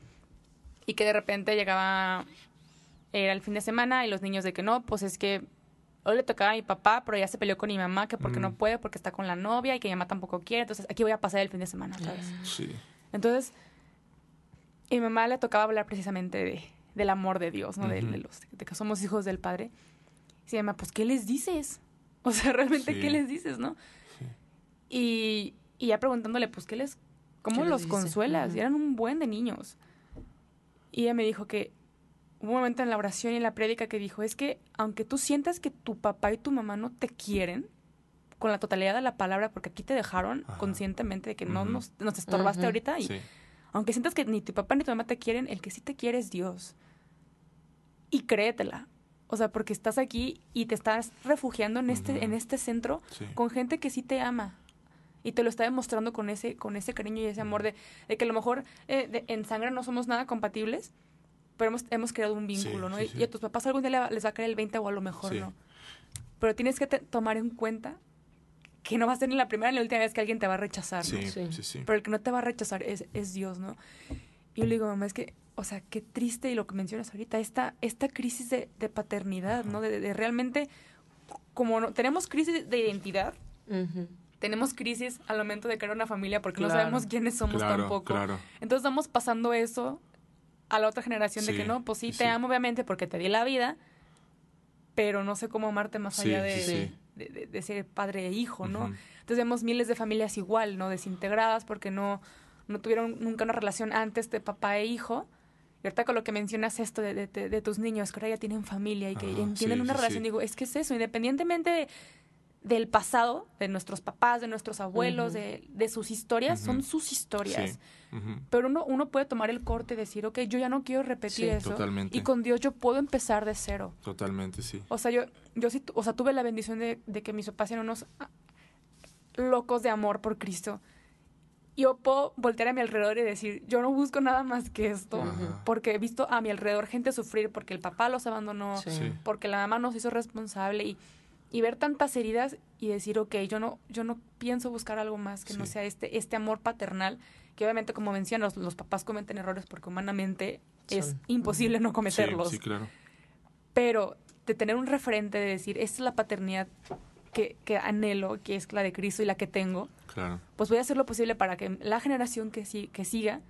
y que de repente llegaba, era el fin de semana y los niños de que no, pues es que hoy le tocaba a mi papá, pero ya se peleó con mi mamá que porque no mm. puede, porque está con la novia y que mi mamá tampoco quiere, entonces aquí voy a pasar el fin de semana otra vez. Sí. Entonces, a mi mamá le tocaba hablar precisamente de, del amor de Dios, ¿no? de, los, de que somos hijos del Padre. Y se llama, pues, ¿qué les dices? O sea, realmente, ¿qué les dices, no? Y, y ya preguntándole, pues, ¿qué les, cómo los consuelas? Y eran un buen de niños. Y ella me dijo que un momento en la oración y en la prédica que dijo, es que aunque tú sientas que tu papá y tu mamá no te quieren, con la totalidad de la palabra, porque aquí te dejaron conscientemente de que no nos, nos estorbaste ahorita, y aunque sientas que ni tu papá ni tu mamá te quieren, el que sí te quiere es Dios. Y créetela. O sea, porque estás aquí y te estás refugiando en este, en este centro con gente que sí te ama. Y te lo está demostrando con ese, con ese cariño y ese amor de, de que a lo mejor eh, en sangre no somos nada compatibles, pero hemos, hemos creado un vínculo, ¿no? Y, a tus papás algún día les va a caer el 20 o a lo mejor no. Pero tienes que tomar en cuenta que no va a ser ni la primera ni la última vez que alguien te va a rechazar, ¿no? Pero el que no te va a rechazar es, es Dios, ¿no? Y yo le digo, mamá, es que, o sea, qué triste y lo que mencionas ahorita, esta, esta crisis de, de paternidad, ¿no? De, de, realmente, como no, tenemos crisis de identidad, tenemos crisis al momento de crear una familia porque no sabemos quiénes somos tampoco. Entonces estamos pasando eso a la otra generación de que no, pues sí, te amo obviamente porque te di la vida, pero no sé cómo amarte más allá de, de, ser padre e hijo, ¿no? Entonces vemos miles de familias igual, ¿no? Desintegradas porque no, no tuvieron nunca una relación antes de papá e hijo. Y ahorita con lo que mencionas esto de, tus niños, que ahora ya tienen familia y que tienen una relación, digo, es que es eso, independientemente de del pasado, de nuestros papás, de nuestros abuelos, de, de, sus historias, son sus historias. Pero uno, uno puede tomar el corte y decir, ok, yo ya no quiero repetir eso. Totalmente. Y con Dios yo puedo empezar de cero. Totalmente, sí. O sea, yo, yo sí, o sea, tuve la bendición de, de que mis papás eran unos... locos de amor por Cristo. Yo puedo voltear a mi alrededor y decir, yo no busco nada más que esto, porque he visto a mi alrededor gente sufrir porque el papá los abandonó, porque la mamá nos hizo responsable y, y, ver tantas heridas y decir, ok, yo no, yo no pienso buscar algo más que no sea este, este amor paternal, que obviamente como mencionas, los, papás cometen errores porque humanamente es imposible no cometerlos. Sí, claro. Pero de tener un referente de decir, esta es la paternidad que, que, anhelo, que es la de Cristo y la que tengo, claro. pues voy a hacer lo posible para que la generación que, que siga,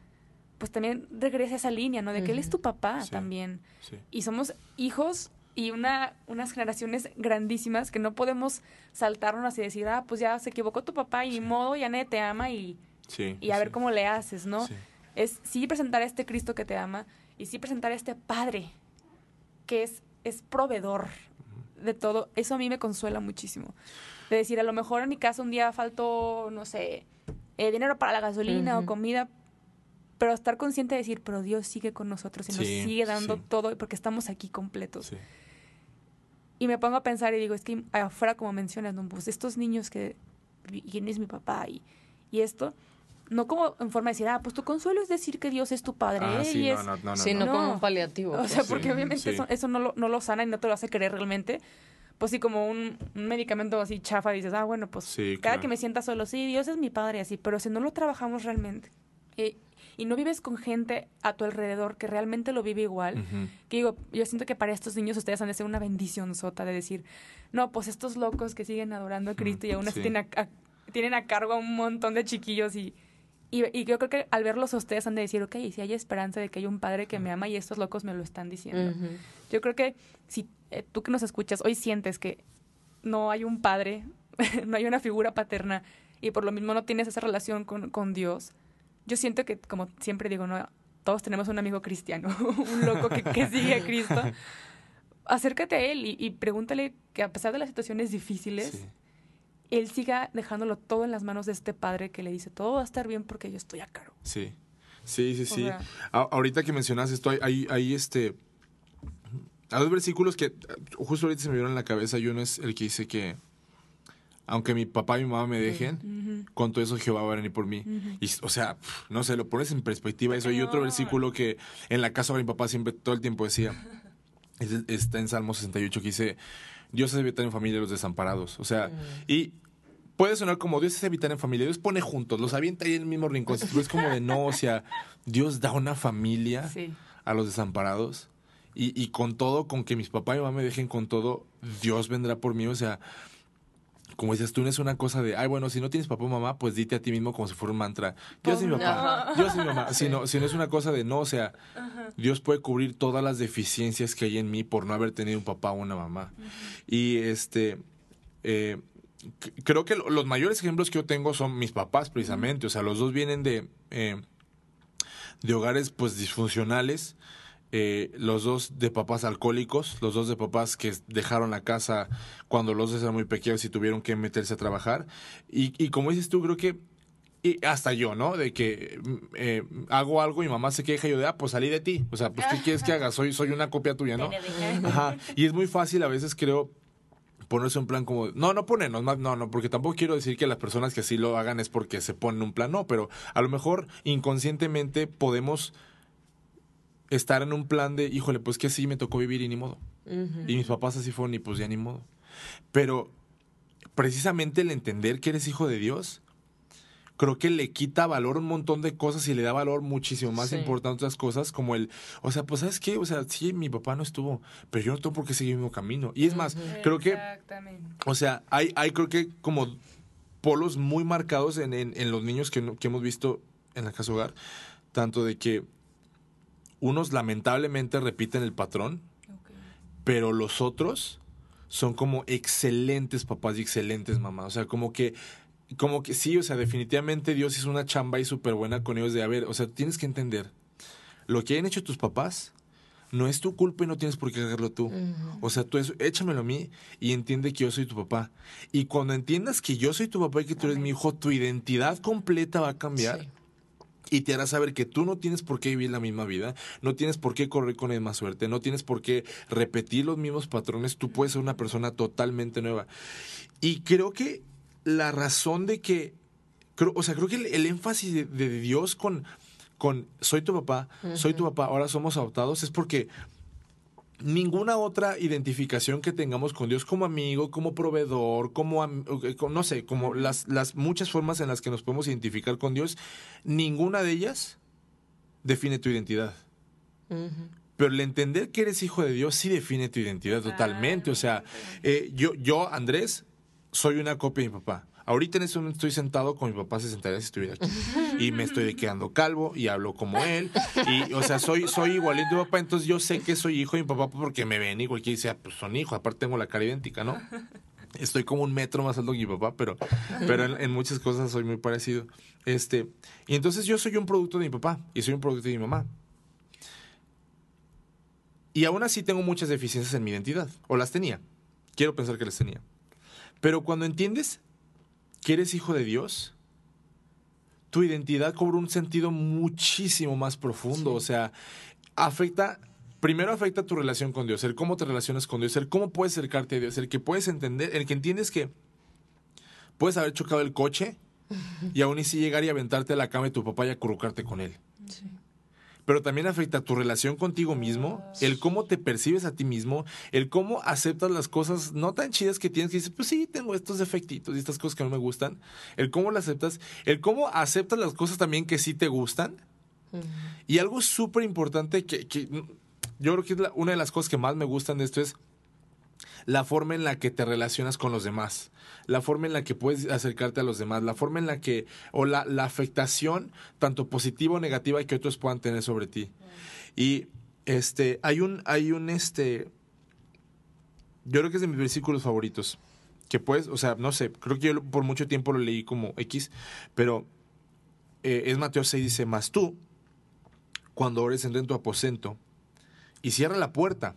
pues también regrese a esa línea, ¿no? De que Él es tu papá también. Y somos hijos y una, unas generaciones grandísimas que no podemos saltarnos y decir, ah, pues ya se equivocó tu papá y modo, ya nadie te ama y, y a ver cómo le haces, ¿no? Es sí presentar a este Cristo que te ama y sí presentar a este Padre que es, es proveedor, de todo, eso a mí me consuela muchísimo. De decir, a lo mejor en mi casa un día faltó, no sé, eh, dinero para la gasolina o comida, pero estar consciente de decir, pero Dios sigue con nosotros y nos sigue dando todo porque estamos aquí completos. Y me pongo a pensar y digo, es que afuera, como mencionas, ¿no? pues estos niños que, ¿quién es mi papá? Y, y esto, no como en forma de decir, ah, pues tu consuelo es decir que Dios es tu padre. Ah, sí, y no, no, no, sí, no, como un paliativo. O sea, pues. porque obviamente eso, no, lo, no lo sana y no te lo hace creer realmente. Pues sí, como un, medicamento así chafa, dices, ah, bueno, pues cada que me sienta solo, sí, Dios es mi padre, así. Pero si no lo trabajamos realmente eh, y no vives con gente a tu alrededor que realmente lo vive igual, que digo, yo siento que para estos niños ustedes han de ser una bendición sota de decir, no, pues estos locos que siguen adorando a Cristo y aún así tienen tienen a cargo a un montón de chiquillos y y, y, yo creo que al verlos a ustedes han de decir, ok, si hay esperanza de que hay un padre que me ama y estos locos me lo están diciendo. Yo creo que si eh, tú que nos escuchas hoy sientes que no hay un padre, no hay una figura paterna y por lo mismo no tienes esa relación con, con Dios, yo siento que, como siempre digo, no todos tenemos un amigo cristiano, un loco que, que, sigue a Cristo. Acércate a él y, y, pregúntale que a pesar de las situaciones difíciles, él siga dejándolo todo en las manos de este padre que le dice, todo va a estar bien porque yo estoy a cargo. Sí, sí, sí, sí. ahorita que mencionas esto, hay, hay, este... Hay dos versículos que justo ahorita se me vieron en la cabeza y uno es el que dice que aunque mi papá y mi mamá me dejen, con todo eso Jehová va a venir por mí. Y, o sea, no sé, lo pones en perspectiva eso. Y otro versículo que en la casa de mi papá siempre todo el tiempo decía, está en Salmo 68 que dice, Dios es evitar en familia los desamparados. O sea, y puede sonar como Dios es evitar en familia. Dios pone juntos, los avienta ahí en el mismo rincón. Es como de no, o sea, Dios da una familia a los desamparados. Y, y con todo, con que mis papás y mamá me dejen con todo, Dios vendrá por mí. O sea, como dices tú, no es una cosa de, ay, bueno, si no tienes papá o mamá, pues dite a ti mismo como si fuera un mantra. Dios es mi papá, Dios es mi mamá. Si, no, es una cosa de, no, o sea, Dios puede cubrir todas las deficiencias que hay en mí por no haber tenido un papá o una mamá. Y este, eh, creo que los mayores ejemplos que yo tengo son mis papás, precisamente. O sea, los dos vienen de, eh, de hogares, pues, disfuncionales eh, los dos de papás alcohólicos, los dos de papás que dejaron la casa cuando los dos eran muy pequeños y tuvieron que meterse a trabajar. Y, y como dices tú, creo que y hasta yo, ¿no? De que eh, hago algo y mamá se queja y yo de, ah, pues salí de ti. O sea, pues, ¿qué quieres que haga? Soy, soy una copia tuya, ¿no? Ajá. Y es muy fácil a veces, creo, ponerse un plan como, no, no ponernos más, no, no, porque tampoco quiero decir que las personas que así lo hagan es porque se ponen un plan, no, pero a lo mejor inconscientemente podemos estar en un plan de, híjole, pues que sí me tocó vivir y ni modo. Y mis papás así fueron y pues ya ni modo. Pero precisamente el entender que eres hijo de Dios, creo que le quita valor un montón de cosas y le da valor muchísimo más importante otras cosas, como el, o sea, pues sabes qué, o sea, sí, mi papá no estuvo, pero yo no tengo por qué seguir el mismo camino. Y es más, creo que, o sea, hay, hay creo que como polos muy marcados en, en, los niños que, que hemos visto en la casa hogar, tanto de que unos lamentablemente repiten el patrón, pero los otros son como excelentes papás y excelentes mamás. O sea, como que, como que sí, o sea, definitivamente Dios hizo una chamba y súper buena con ellos de, a ver, o sea, tienes que entender, lo que hayan hecho tus papás no es tu culpa y no tienes por qué hacerlo tú. O sea, tú eso, échamelo a mí y entiende que yo soy tu papá. Y cuando entiendas que yo soy tu papá y que tú eres mi hijo, tu identidad completa va a cambiar y te hará saber que tú no tienes por qué vivir la misma vida, no tienes por qué correr con la misma suerte, no tienes por qué repetir los mismos patrones, tú puedes ser una persona totalmente nueva. Y creo que la razón de que, creo, o sea, creo que el, énfasis de, Dios con, con soy tu papá, soy tu papá, ahora somos adoptados, es porque ninguna otra identificación que tengamos con Dios como amigo, como proveedor, como, no sé, como las, las muchas formas en las que nos podemos identificar con Dios, ninguna de ellas define tu identidad. Pero el entender que eres hijo de Dios sí define tu identidad totalmente. O sea, eh, yo, yo, Andrés, soy una copia de mi papá. Ahorita en este momento estoy sentado con mi papá se sentaría si estuviera aquí. Y me estoy quedando calvo y hablo como él. Y, o sea, soy, soy igualito a mi papá. Entonces yo sé que soy hijo de mi papá porque me ven y cualquiera dice, ah, pues son hijos. Aparte tengo la cara idéntica, ¿no? Estoy como un metro más alto que mi papá, pero, pero en, muchas cosas soy muy parecido. Este, y entonces yo soy un producto de mi papá y soy un producto de mi mamá. Y aún así tengo muchas deficiencias en mi identidad. O las tenía. Quiero pensar que las tenía. Pero cuando entiendes que eres hijo de Dios, tu identidad cobra un sentido muchísimo más profundo. O sea, afecta, primero afecta tu relación con Dios, el cómo te relacionas con Dios, el cómo puedes acercarte a Dios, el que puedes entender, el que entiendes que puedes haber chocado el coche y aún así llegar y aventarte a la cama de tu papá y acurrucarte con él. Sí pero también afecta tu relación contigo mismo, el cómo te percibes a ti mismo, el cómo aceptas las cosas no tan chidas que tienes, que dices, pues sí, tengo estos defectitos y estas cosas que no me gustan, el cómo las aceptas, el cómo aceptas las cosas también que sí te gustan. Y algo súper importante que, que, yo creo que es una de las cosas que más me gustan de esto es la forma en la que te relacionas con los demás, la forma en la que puedes acercarte a los demás, la forma en la que, o la, afectación, tanto positiva o negativa, que otros puedan tener sobre ti. Y este, hay un, hay un, este, yo creo que es de mis versículos favoritos, que puedes, o sea, no sé, creo que yo por mucho tiempo lo leí como X, pero eh, es Mateo 6, dice, más tú, cuando ores, en tu aposento y cierra la puerta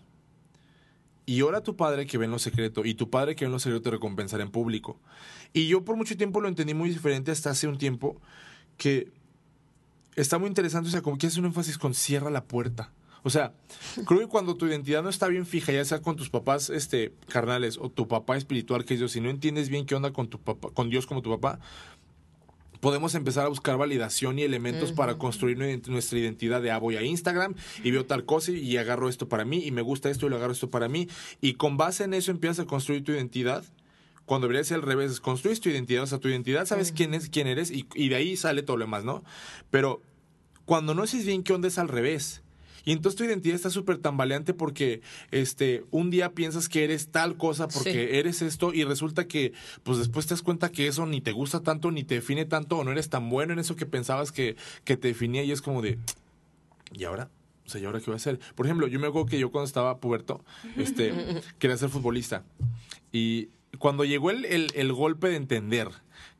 y ora a tu padre que ve en lo secreto, y tu padre que ve en lo secreto te recompensará en público. Y yo por mucho tiempo lo entendí muy diferente hasta hace un tiempo que está muy interesante, o sea, como que hace un énfasis con cierra la puerta. O sea, creo que cuando tu identidad no está bien fija, ya sea con tus papás este, carnales o tu papá espiritual, que es Dios, si no entiendes bien qué onda con, tu papá, con Dios como tu papá, podemos empezar a buscar validación y elementos para construir nuestra identidad de, ah, voy a Instagram y veo tal cosa y agarro esto para mí y me gusta esto y lo agarro esto para mí. Y con base en eso empiezas a construir tu identidad cuando debería ser al revés, construyes tu identidad, o sea, tu identidad sabes quién es, quién eres y, y, de ahí sale todo lo demás, ¿no? Pero cuando no sabes bien qué onda es al revés. Y entonces tu identidad está súper tambaleante porque este, un día piensas que eres tal cosa porque eres esto y resulta que pues después te das cuenta que eso ni te gusta tanto, ni te define tanto o no eres tan bueno en eso que pensabas que, que te definía y es como de, ¿y ahora? O sea, ¿y ahora qué voy a hacer? Por ejemplo, yo me acuerdo que yo cuando estaba puberto, este, quería ser futbolista. Y cuando llegó el, el, el golpe de entender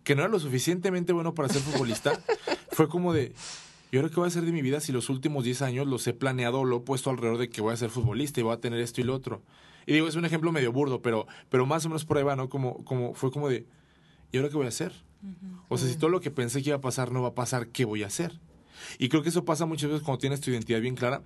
que no era lo suficientemente bueno para ser futbolista, fue como de, ¿y ahora qué voy a hacer de mi vida si los últimos 10 años los he planeado o lo he puesto alrededor de que voy a ser futbolista y voy a tener esto y lo otro? Y digo, es un ejemplo medio burdo, pero, pero más o menos prueba, ¿no? Como, como, fue como de, ¿y ahora qué voy a hacer? O sea, si todo lo que pensé que iba a pasar no va a pasar, ¿qué voy a hacer? Y creo que eso pasa muchas veces cuando tienes tu identidad bien clara.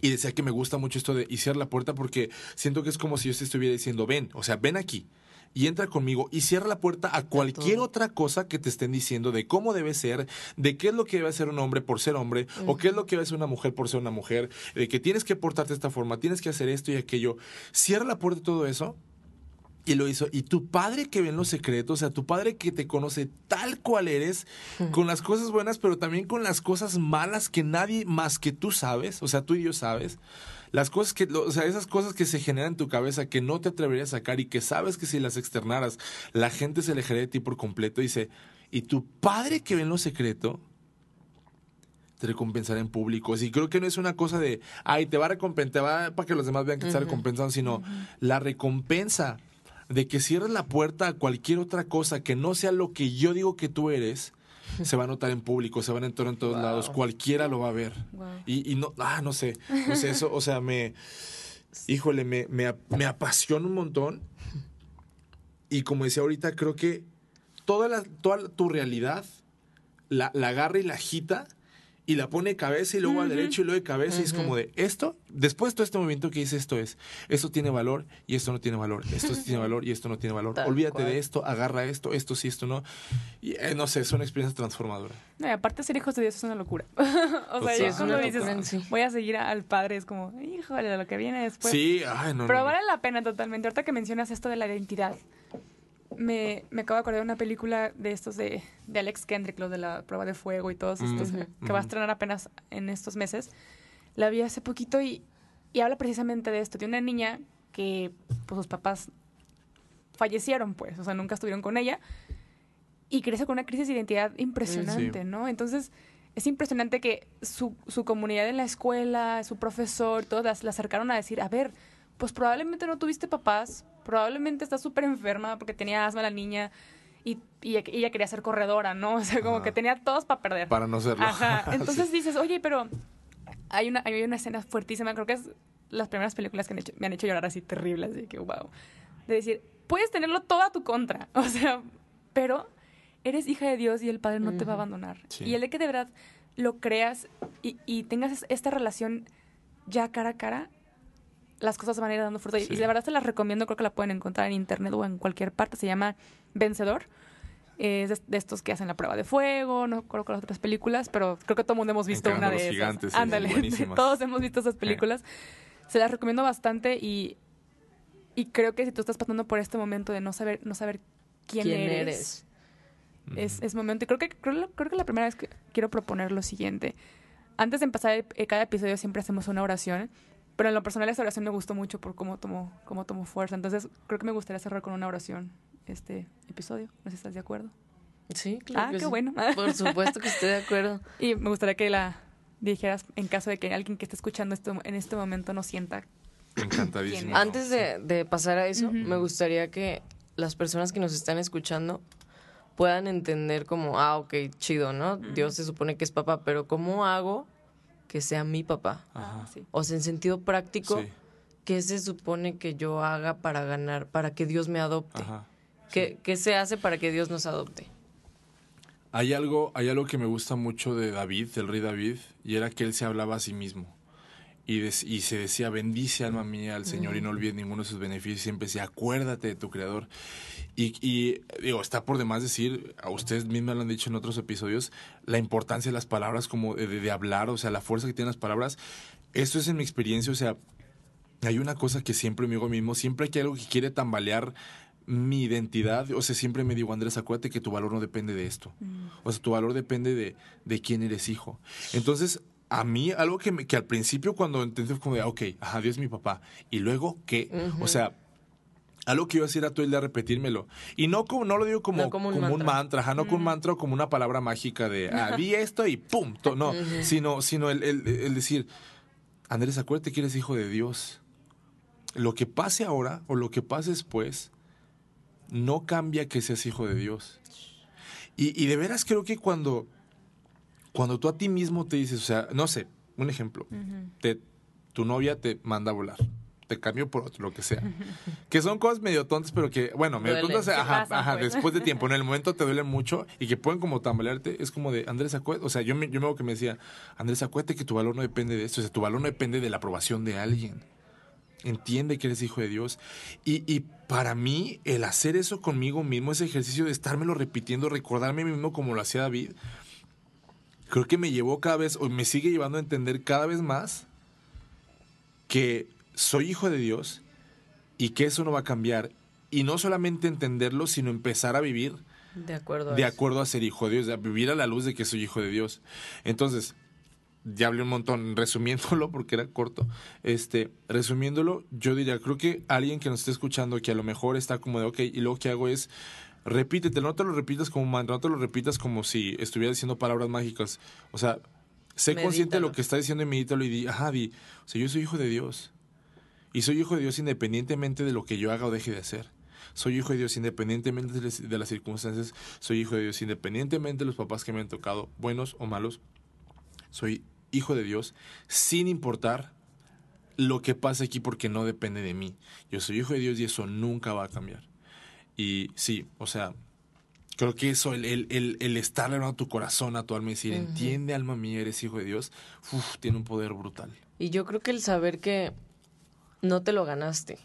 Y decía que me gusta mucho esto de cerrar la puerta porque siento que es como si yo te estuviera diciendo, ven, o sea, ven aquí y entra conmigo y cierra la puerta a cualquier otra cosa que te estén diciendo de cómo debe ser, de qué es lo que debe ser un hombre por ser hombre, o qué es lo que debe ser una mujer por ser una mujer, de que tienes que portarte de esta forma, tienes que hacer esto y aquello. Cierra la puerta a todo eso. Y lo hizo. Y tu padre que ve en los secretos, o sea, tu padre que te conoce tal cual eres, con las cosas buenas, pero también con las cosas malas que nadie más que tú sabes, o sea, tú y yo sabes las cosas que, o sea, esas cosas que se generan en tu cabeza que no te atreverías a sacar y que sabes que si las externaras, la gente se alejaría de ti por completo. Dice, y tu padre que ve en lo secreto, te recompensará en público. Y creo que no es una cosa de, ay, te va a recompensar, va para que los demás vean que te está recompensando, sino la recompensa de que cierres la puerta a cualquier otra cosa que no sea lo que yo digo que tú eres se va a notar en público, se va a notar en todos lados, cualquiera lo va a ver. Y, y, no, ah, no sé, no sé, eso, o sea, me, híjole, me, me, me apasiona un montón. Y como decía ahorita, creo que toda, la, toda tu realidad la, la agarra y la agita y la pone de cabeza y luego al derecho y luego de cabeza y es como de esto, después de todo este movimiento que dice esto es, esto tiene valor y esto no tiene valor, esto sí tiene valor y esto no tiene valor, Tal olvídate cual. de esto, agarra esto, esto sí, esto no, y eh, no sé, es una experiencia transformadora. No, y aparte ser hijos de Dios es una locura. o sea, Es cuando dices, voy a seguir al padre, es como, híjole, lo que viene después. sí, ay, no, no, Pero no. vale la pena totalmente. Ahorita que mencionas esto de la identidad, me, me acabo de acordar de una película de estos de, de Alex Kendrick, los de la prueba de fuego y todos estos, que va a estrenar apenas en estos meses. La vi hace poquito y, y habla precisamente de esto, de una niña que pues, sus papás fallecieron, pues, o sea, nunca estuvieron con ella y crece con una crisis de identidad impresionante, Sí. ¿no? Entonces, es impresionante que su, su comunidad en la escuela, su profesor, todas la acercaron a decir, a ver, pues probablemente no tuviste papás, probablemente estás súper enferma porque tenía asma la niña y, y ella- ella quería ser corredora, ¿no? O sea, como Ajá. que tenía todos para perder. Para no serlo. Ajá. Entonces Sí. dices, oye, pero hay una, hay una escena fuertísima, creo que es las primeras películas que han hecho- me han hecho llorar así terribles, así que wow. De decir, puedes tenerlo todo a tu contra, o sea, pero eres hija de Dios y el Padre no te va a abandonar. Sí. Y el de que de verdad lo creas y, y tengas es- esta relación ya cara a cara, las cosas van a ir dando fruto. Y- Sí. Y de verdad se las recomiendo, creo que la pueden encontrar en internet o en cualquier parte. Se llama Vencedor. Es de, de estos que hacen la prueba de fuego, no creo con las otras películas, pero creo que todo el mundo hemos visto Encarando una a de los esas. gigantes, sí, Ándale, todos hemos visto esas películas. Se las recomiendo bastante y, y creo que si tú estás pasando por este momento de no saber, no saber quién, ¿Quién eres, eres? es, es momento. Y creo que, creo, creo que la primera vez que quiero proponer lo siguiente. Antes de empezar el- eh, cada episodio siempre hacemos una oración, pero en lo personal esa oración me gustó mucho por cómo tomó, cómo tomó fuerza. Entonces creo que me gustaría cerrar con una oración este episodio. No sé si estás de acuerdo. Sí, claro. ah, que qué sí. bueno. Por supuesto que estoy de acuerdo. y me gustaría que la dijeras en caso de que alguien que esté escuchando esto en este momento no sienta. Encantadísimo. ¿Quién Antes de, de pasar a eso, me gustaría que las personas que nos están escuchando puedan entender como, ah, ok, chido, ¿no? Dios se supone que es papá, pero ¿cómo hago que sea mi papá? Ajá. O sea, en sentido práctico, Sí, ¿qué se supone que yo haga para ganar, para que Dios me adopte? ajá. ¿Qué, qué se hace para que Dios nos adopte? Hay algo, hay algo que me gusta mucho de David, del rey David, y era que él se hablaba a sí mismo. Y, se decía, bendice alma mía al Señor y no olvides ninguno de sus beneficios. Siempre decía, acuérdate de tu Creador. Y, y, digo, está por demás decir, a ustedes mismos lo han dicho en otros episodios, la importancia de las palabras, como de, de hablar, o sea, la fuerza que tienen las palabras. Esto es en mi experiencia, o sea, hay una cosa que siempre me digo a mí mismo, siempre que hay algo que quiere tambalear mi identidad, o sea, siempre me digo, Andrés, acuérdate que tu valor no depende de esto. O sea, tu valor depende de, de quién eres hijo. Entonces, a mí, algo que, me- que al principio cuando entendí fue como de, ah, ok, ajá, Dios es mi papá. Y luego, ¿qué? O sea, algo que yo hacía era todo el día repetírmelo. Y no como, no lo digo como, No como un como un mantra. mantra, ajá, no como un mantra o como una palabra mágica de, ah, vi esto y pum, no, sino, sino el, el- el decir, Andrés, acuérdate que eres hijo de Dios. Lo que pase ahora o lo que pase después no cambia que seas hijo de Dios. Y, y de veras creo que cuando, cuando tú a ti mismo te dices, o sea, no sé, un ejemplo, te, tu novia te manda a volar, te cambio por otro, lo que sea. que son cosas medio tontas, pero que, bueno, medio Duelen. tontas, ¿Qué ajá, pasa, ajá, pues? después de tiempo, en el momento te duelen mucho y que pueden como tambalearte, es como de, Andrés, acuérdate, o sea, yo me, yo me hago que me decía, Andrés, acuérdate que tu valor no depende de esto, o sea, tu valor no depende de la aprobación de alguien entiende que eres hijo de Dios. Y, y para mí, el hacer eso conmigo mismo, ese ejercicio de estármelo repitiendo, recordarme a mí mismo como lo hacía David, creo que me llevó cada vez, o me sigue llevando a entender cada vez más que soy hijo de Dios y que eso no va a cambiar. Y no solamente entenderlo, sino empezar a vivir De acuerdo. a de eso. acuerdo a ser hijo de Dios, a vivir a la luz de que soy hijo de Dios. Entonces, ya hablé un montón, resumiéndolo porque era corto, este, resumiéndolo, yo diría, creo que alguien que nos esté escuchando que a lo mejor está como de, ok, y luego que hago es, repítete, no te lo repitas como mantra, no te lo repitas como si estuvieras diciendo palabras mágicas, o sea, sé consciente de lo que está diciendo y medítalo y di, ajá, di, o sea, yo soy hijo de Dios. Y soy hijo de Dios independientemente de lo que yo haga o deje de hacer. Soy hijo de Dios independientemente de las, de las circunstancias. Soy hijo de Dios independientemente de los papás que me han tocado, buenos o malos. Soy hijo de Dios sin importar lo que pase aquí porque no depende de mí. Yo soy hijo de Dios y eso nunca va a cambiar. Y sí, o sea, Creo que eso, el, el, el, el estarle a tu corazón, a tu alma y decir, entiende, alma mía, eres hijo de Dios, uf, tiene un poder brutal. Y yo creo que el saber que no te lo ganaste.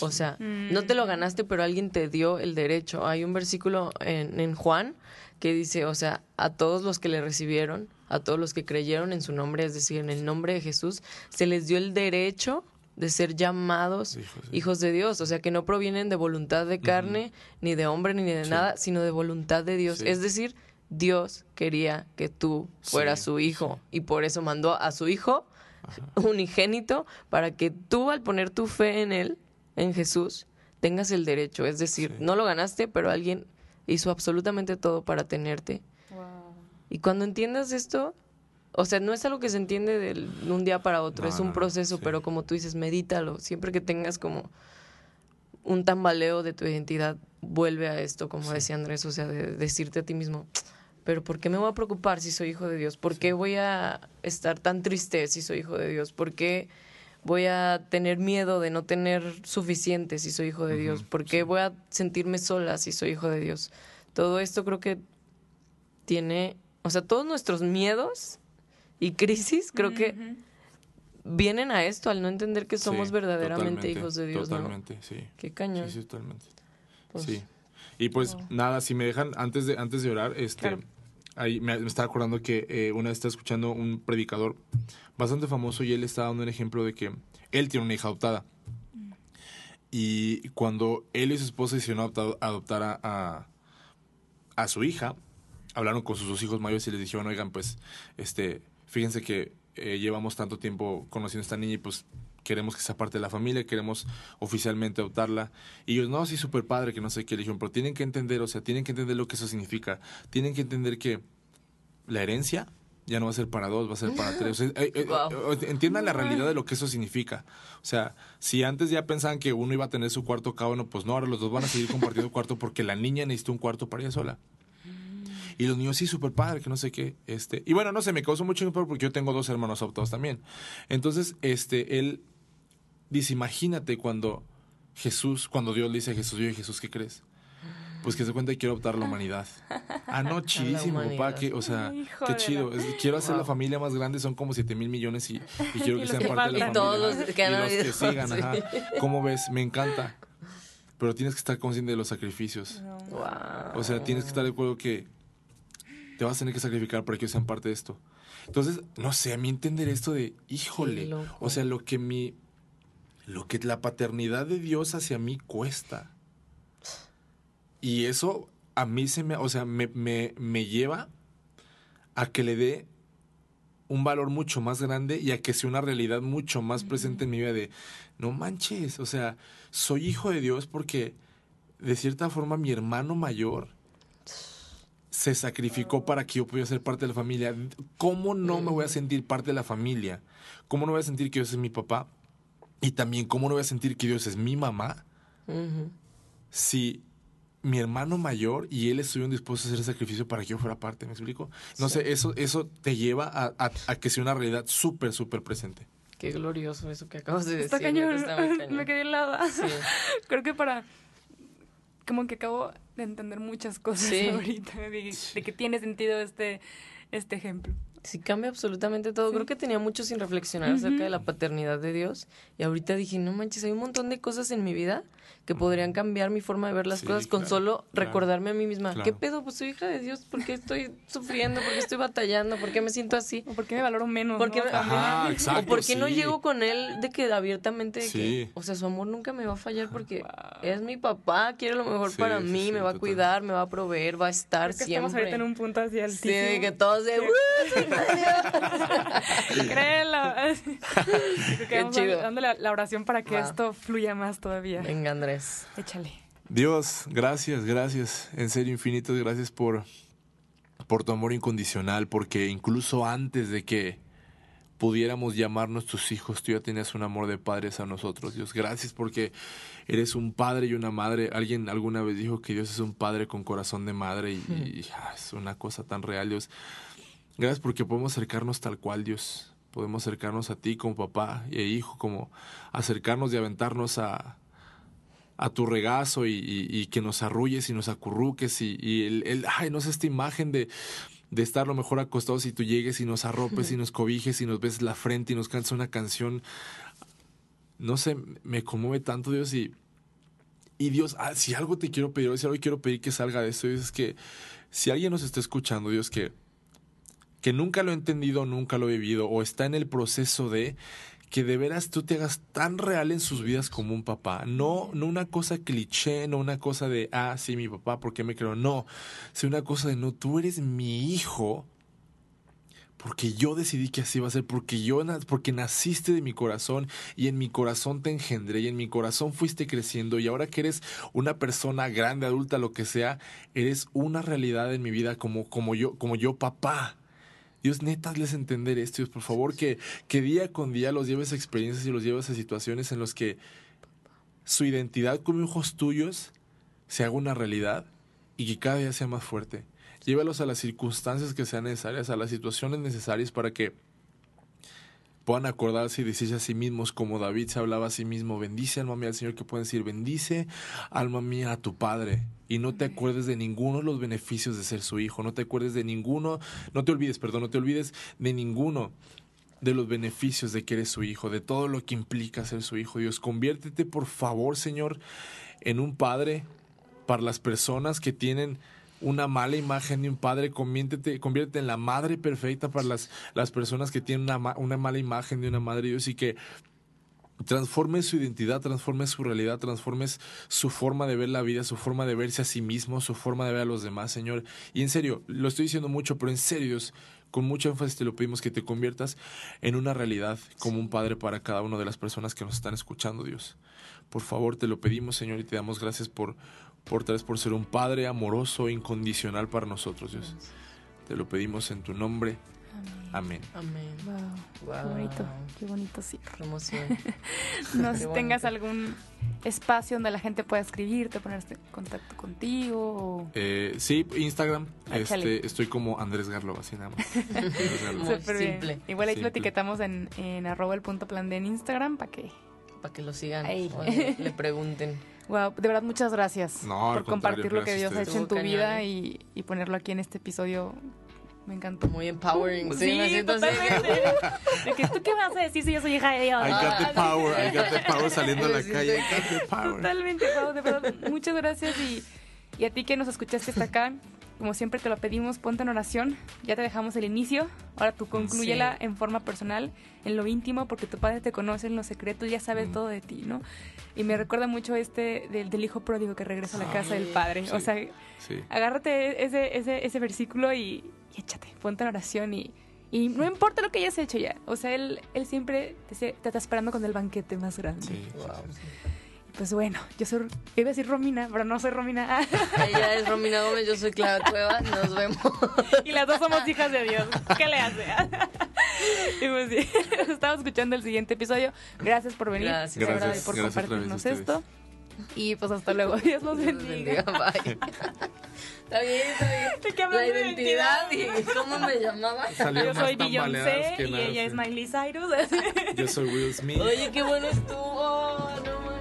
O sea, no te lo Mm. ganaste, pero alguien te dio el derecho. Hay un versículo en, en Juan que dice, o sea, a todos los que le recibieron, a todos los que creyeron en su nombre, es decir, en el nombre de Jesús, se les dio el derecho de ser llamados Hijos de- hijos de Dios. O sea, que no provienen de voluntad de carne, ni de hombre, ni de Sí. nada, sino de voluntad de Dios. Sí. Es decir, Dios quería que tú fueras Sí, su hijo y por eso mandó a su hijo unigénito para que tú al poner tu fe en él, en Jesús, tengas el derecho. Es decir, Sí. no lo ganaste, pero alguien hizo absolutamente todo para tenerte. Wow. Y cuando entiendas esto, o sea, no es algo que se entiende de un día para otro, No, es un no, proceso, sí. pero como tú dices, medítalo. Siempre que tengas como un tambaleo de tu identidad, vuelve a esto, como decía Andrés, o sea, de decirte a ti mismo, pero ¿por qué me voy a preocupar si soy hijo de Dios? ¿Por qué voy a estar tan triste si soy hijo de Dios? ¿Por qué voy a tener miedo de no tener suficiente si soy hijo de Dios? ¿Por qué voy a sentirme sola si soy hijo de Dios? Todo esto creo que tiene, o sea, todos nuestros miedos y crisis creo que vienen a esto, al no entender que somos Sí, verdaderamente hijos de Dios, ¿no? Totalmente, sí. Qué cañón. Sí, sí, totalmente. Pues, sí. Y pues nada, si me dejan, antes de, antes de orar, este, Claro. ahí me, me estaba acordando que eh, una vez estaba escuchando un predicador bastante famoso y él estaba dando un ejemplo de que él tiene una hija adoptada. Y cuando él y su esposa decidieron adoptar, adoptar a, a, a su hija, hablaron con sus dos hijos mayores y les dijeron, oigan, pues, este, fíjense que eh, llevamos tanto tiempo conociendo a esta niña y pues queremos que sea parte de la familia, queremos oficialmente adoptarla. Y ellos, no, sí, súper padre, que no sé qué, dijeron, pero tienen que entender, o sea, tienen que entender lo que eso significa. Tienen que entender que la herencia ya no va a ser para dos, va a ser para tres. O sea, eh, eh, Wow. eh, entiendan la realidad de lo que eso significa. O sea, si antes ya pensaban que uno iba a tener su cuarto cada uno, pues no, ahora los dos van a seguir compartiendo cuarto porque la niña necesita un cuarto para ella sola. Y los niños, sí, súper padre, que no sé qué. Este, y bueno, no sé, me causó mucho impacto porque yo tengo dos hermanos adoptados también. Entonces, este, él dice, imagínate cuando Jesús, cuando Dios le dice a Jesús, oye Jesús, ¿qué crees? Pues que se cuenta que quiero adoptar a la humanidad. Ah, no, chidísimo, papá, que, o sea, Hijo qué chido. la- Es- quiero hacer la Wow. familia más grande, son como 7 mil millones y, y quiero Y que sean que parte de la familia. Y todos los que han Y los que sigan, sí. ajá. ¿Cómo ves? Me encanta. Pero tienes que estar consciente de los sacrificios. Wow. O sea, tienes que estar de acuerdo que te vas a tener que sacrificar para que sean parte de esto. Entonces, no sé, a mí entender esto de, híjole, o sea, lo que mi, lo que la paternidad de Dios hacia mí cuesta. Y eso a mí se me, o sea, me, me, me lleva a que le dé un valor mucho más grande y a que sea una realidad mucho más presente en mi vida de, no manches, o sea, soy hijo de Dios porque de cierta forma mi hermano mayor se sacrificó para que yo pudiera ser parte de la familia. ¿Cómo no me voy a sentir parte de la familia? ¿Cómo no voy a sentir que Dios es mi papá? Y también, ¿cómo no voy a sentir que Dios es mi mamá? Si mi hermano mayor y él estuvieron dispuestos a hacer el sacrificio para que yo fuera parte, ¿me explico? No sé, eso, eso te lleva a, a- a que sea una realidad súper, súper presente. Qué glorioso eso que acabas de decir. Está cañón. neta, está cañón. Me quedé helada. Sí. Creo que para. Como que acabo de entender muchas cosas Sí. ahorita. De, de que tiene sentido este, este ejemplo. Sí, cambia absolutamente todo. Creo que tenía mucho sin reflexionar acerca de la paternidad de Dios. Y ahorita dije, no manches, hay un montón de cosas en mi vida que podrían cambiar mi forma de ver las Sí, cosas con claro, solo claro. recordarme a mí misma. Claro. ¿Qué pedo? Pues soy hija de Dios. ¿Por qué estoy sufriendo? ¿Por qué estoy batallando? ¿Por qué me siento así? ¿O por qué me valoro menos? ¿Por qué no? me- También. Ajá, exacto. ¿O por qué no sí. llego con él de que abiertamente de que, Sí. o sea, su amor nunca me va a fallar porque Wow. es mi papá, quiere lo mejor Sí, para sí, mí, sí, me va a cuidar, me va a proveer, va a estar Creo que estamos ahorita en un punto así Sí, altísimo. de que todos de, "Uh, soy hija de Dios". Créelo. Creo que Qué vamos chido. dando la, la oración para que Va. esto fluya más todavía. Venga, Andrés. Échale. Dios, gracias, gracias. En serio, infinitas gracias por, por tu amor incondicional, porque incluso antes de que pudiéramos llamarnos tus hijos, tú ya tenías un amor de padres a nosotros, Dios. Gracias porque eres un padre y una madre. Alguien alguna vez dijo que Dios es un padre con corazón de madre y, y, ah, es una cosa tan real, Dios. Gracias porque podemos acercarnos tal cual, Dios. Podemos acercarnos a ti como papá e hijo, como acercarnos y aventarnos a, a tu regazo y, que nos arrulles y nos acurruques y, y el, el, ay, no sé, esta imagen de, de estar lo mejor acostados y tú llegues y nos arropes y nos cobijes y nos ves la frente y nos cantas una canción. No sé, me conmueve tanto Dios y, y Dios, ah, si algo te quiero pedir, si algo quiero pedir que salga de esto, es que si alguien nos está escuchando, Dios, que, que nunca lo ha entendido, nunca lo ha vivido o está en el proceso de que de veras tú te hagas tan real en sus vidas como un papá. No, no una cosa cliché, no una cosa de, ah, sí, mi papá, ¿por qué me creo? No, sino una cosa de, no, tú eres mi hijo porque yo decidí que así va a ser, porque yo porque naciste de mi corazón y en mi corazón te engendré y en mi corazón fuiste creciendo y ahora que eres una persona grande, adulta, lo que sea, eres una realidad en mi vida como como yo como yo papá. Dios, neta, les entender esto, Dios, por favor, que, que día con día los lleves a experiencias y los lleves a situaciones en las que su identidad como hijos tuyos se haga una realidad y que cada día sea más fuerte. Llévalos a las circunstancias que sean necesarias, a las situaciones necesarias para que puedan acordarse y decirse a sí mismos, como David se hablaba a sí mismo, bendice alma mía al Señor, que pueden decir, bendice alma mía a tu Padre. Y no te acuerdes de ninguno de los beneficios de ser su hijo, no te acuerdes de ninguno, no te olvides, perdón, no te olvides de ninguno de los beneficios de que eres su hijo, de todo lo que implica ser su hijo. Dios, conviértete por favor, Señor, en un padre para las personas que tienen una mala imagen de un padre, conviértete, en la madre perfecta para las, las personas que tienen una, una mala imagen de una madre Dios y que transformes su identidad, transformes su realidad, transformes su forma de ver la vida, su forma de verse a sí mismo, su forma de ver a los demás, Señor. Y en serio, lo estoy diciendo mucho, pero en serio, Dios, con mucho énfasis te lo pedimos que te conviertas en una realidad como un padre para cada una de las personas que nos están escuchando, Dios. Por favor, te lo pedimos, Señor, y te damos gracias por, por, por ser un Padre amoroso e incondicional para nosotros, Dios. Te lo pedimos en tu nombre. Amén. Amén. Wow. Qué bonito, qué bonito sí. Qué emoción. no sé si tengas algún espacio donde la gente pueda escribirte, ponerse en contacto contigo. Eh, sí, Instagram. Este, estoy como Andrés Garlo, así nada más. Súper simple. Igual ahí lo etiquetamos en, en arroba el punto plan de en Instagram para que... Para que lo sigan o le pregunten. Wow, de verdad muchas gracias por compartir lo que Dios ha hecho en tu vida y, y, ponerlo aquí en este episodio. Me encantó. Muy empowering. sí, sí totalmente. de que tú qué vas a decir si yo soy hija de Dios. I got the power, I got the power saliendo a la calle. I got the power. Totalmente, wow, de verdad. Muchas gracias y, y a ti que nos escuchaste hasta acá. Como siempre te lo pedimos, ponte en oración. Ya te dejamos el inicio. Ahora tú concluyela en forma personal, en lo íntimo, porque tu padre te conoce en lo secreto, ya sabe mm. todo de ti, ¿no? Y me recuerda mucho este del, hijo pródigo que regresa a la casa del padre. O sea, agárrate ese, ese, ese versículo y, échate, ponte en oración y, y no importa lo que hayas hecho ya. O sea, él, él siempre te, está esperando con el banquete más grande. Sí, pues bueno, yo soy, iba a decir Romina, pero no soy Romina. Ella es Romina Gómez, yo soy Clara Cueva, nos vemos. Y las dos somos hijas de Dios. ¿Qué le hace? Y pues sí, estamos escuchando el siguiente episodio. Gracias por venir. Gracias, gracias por compartirnos esto. Y pues hasta luego. Dios nos bendiga. Bye. Está bien, está bien. La identidad y cómo me llamaba. Yo soy Beyoncé y ella es Miley Cyrus. Yo soy Will Smith. Oye, qué bueno estuvo.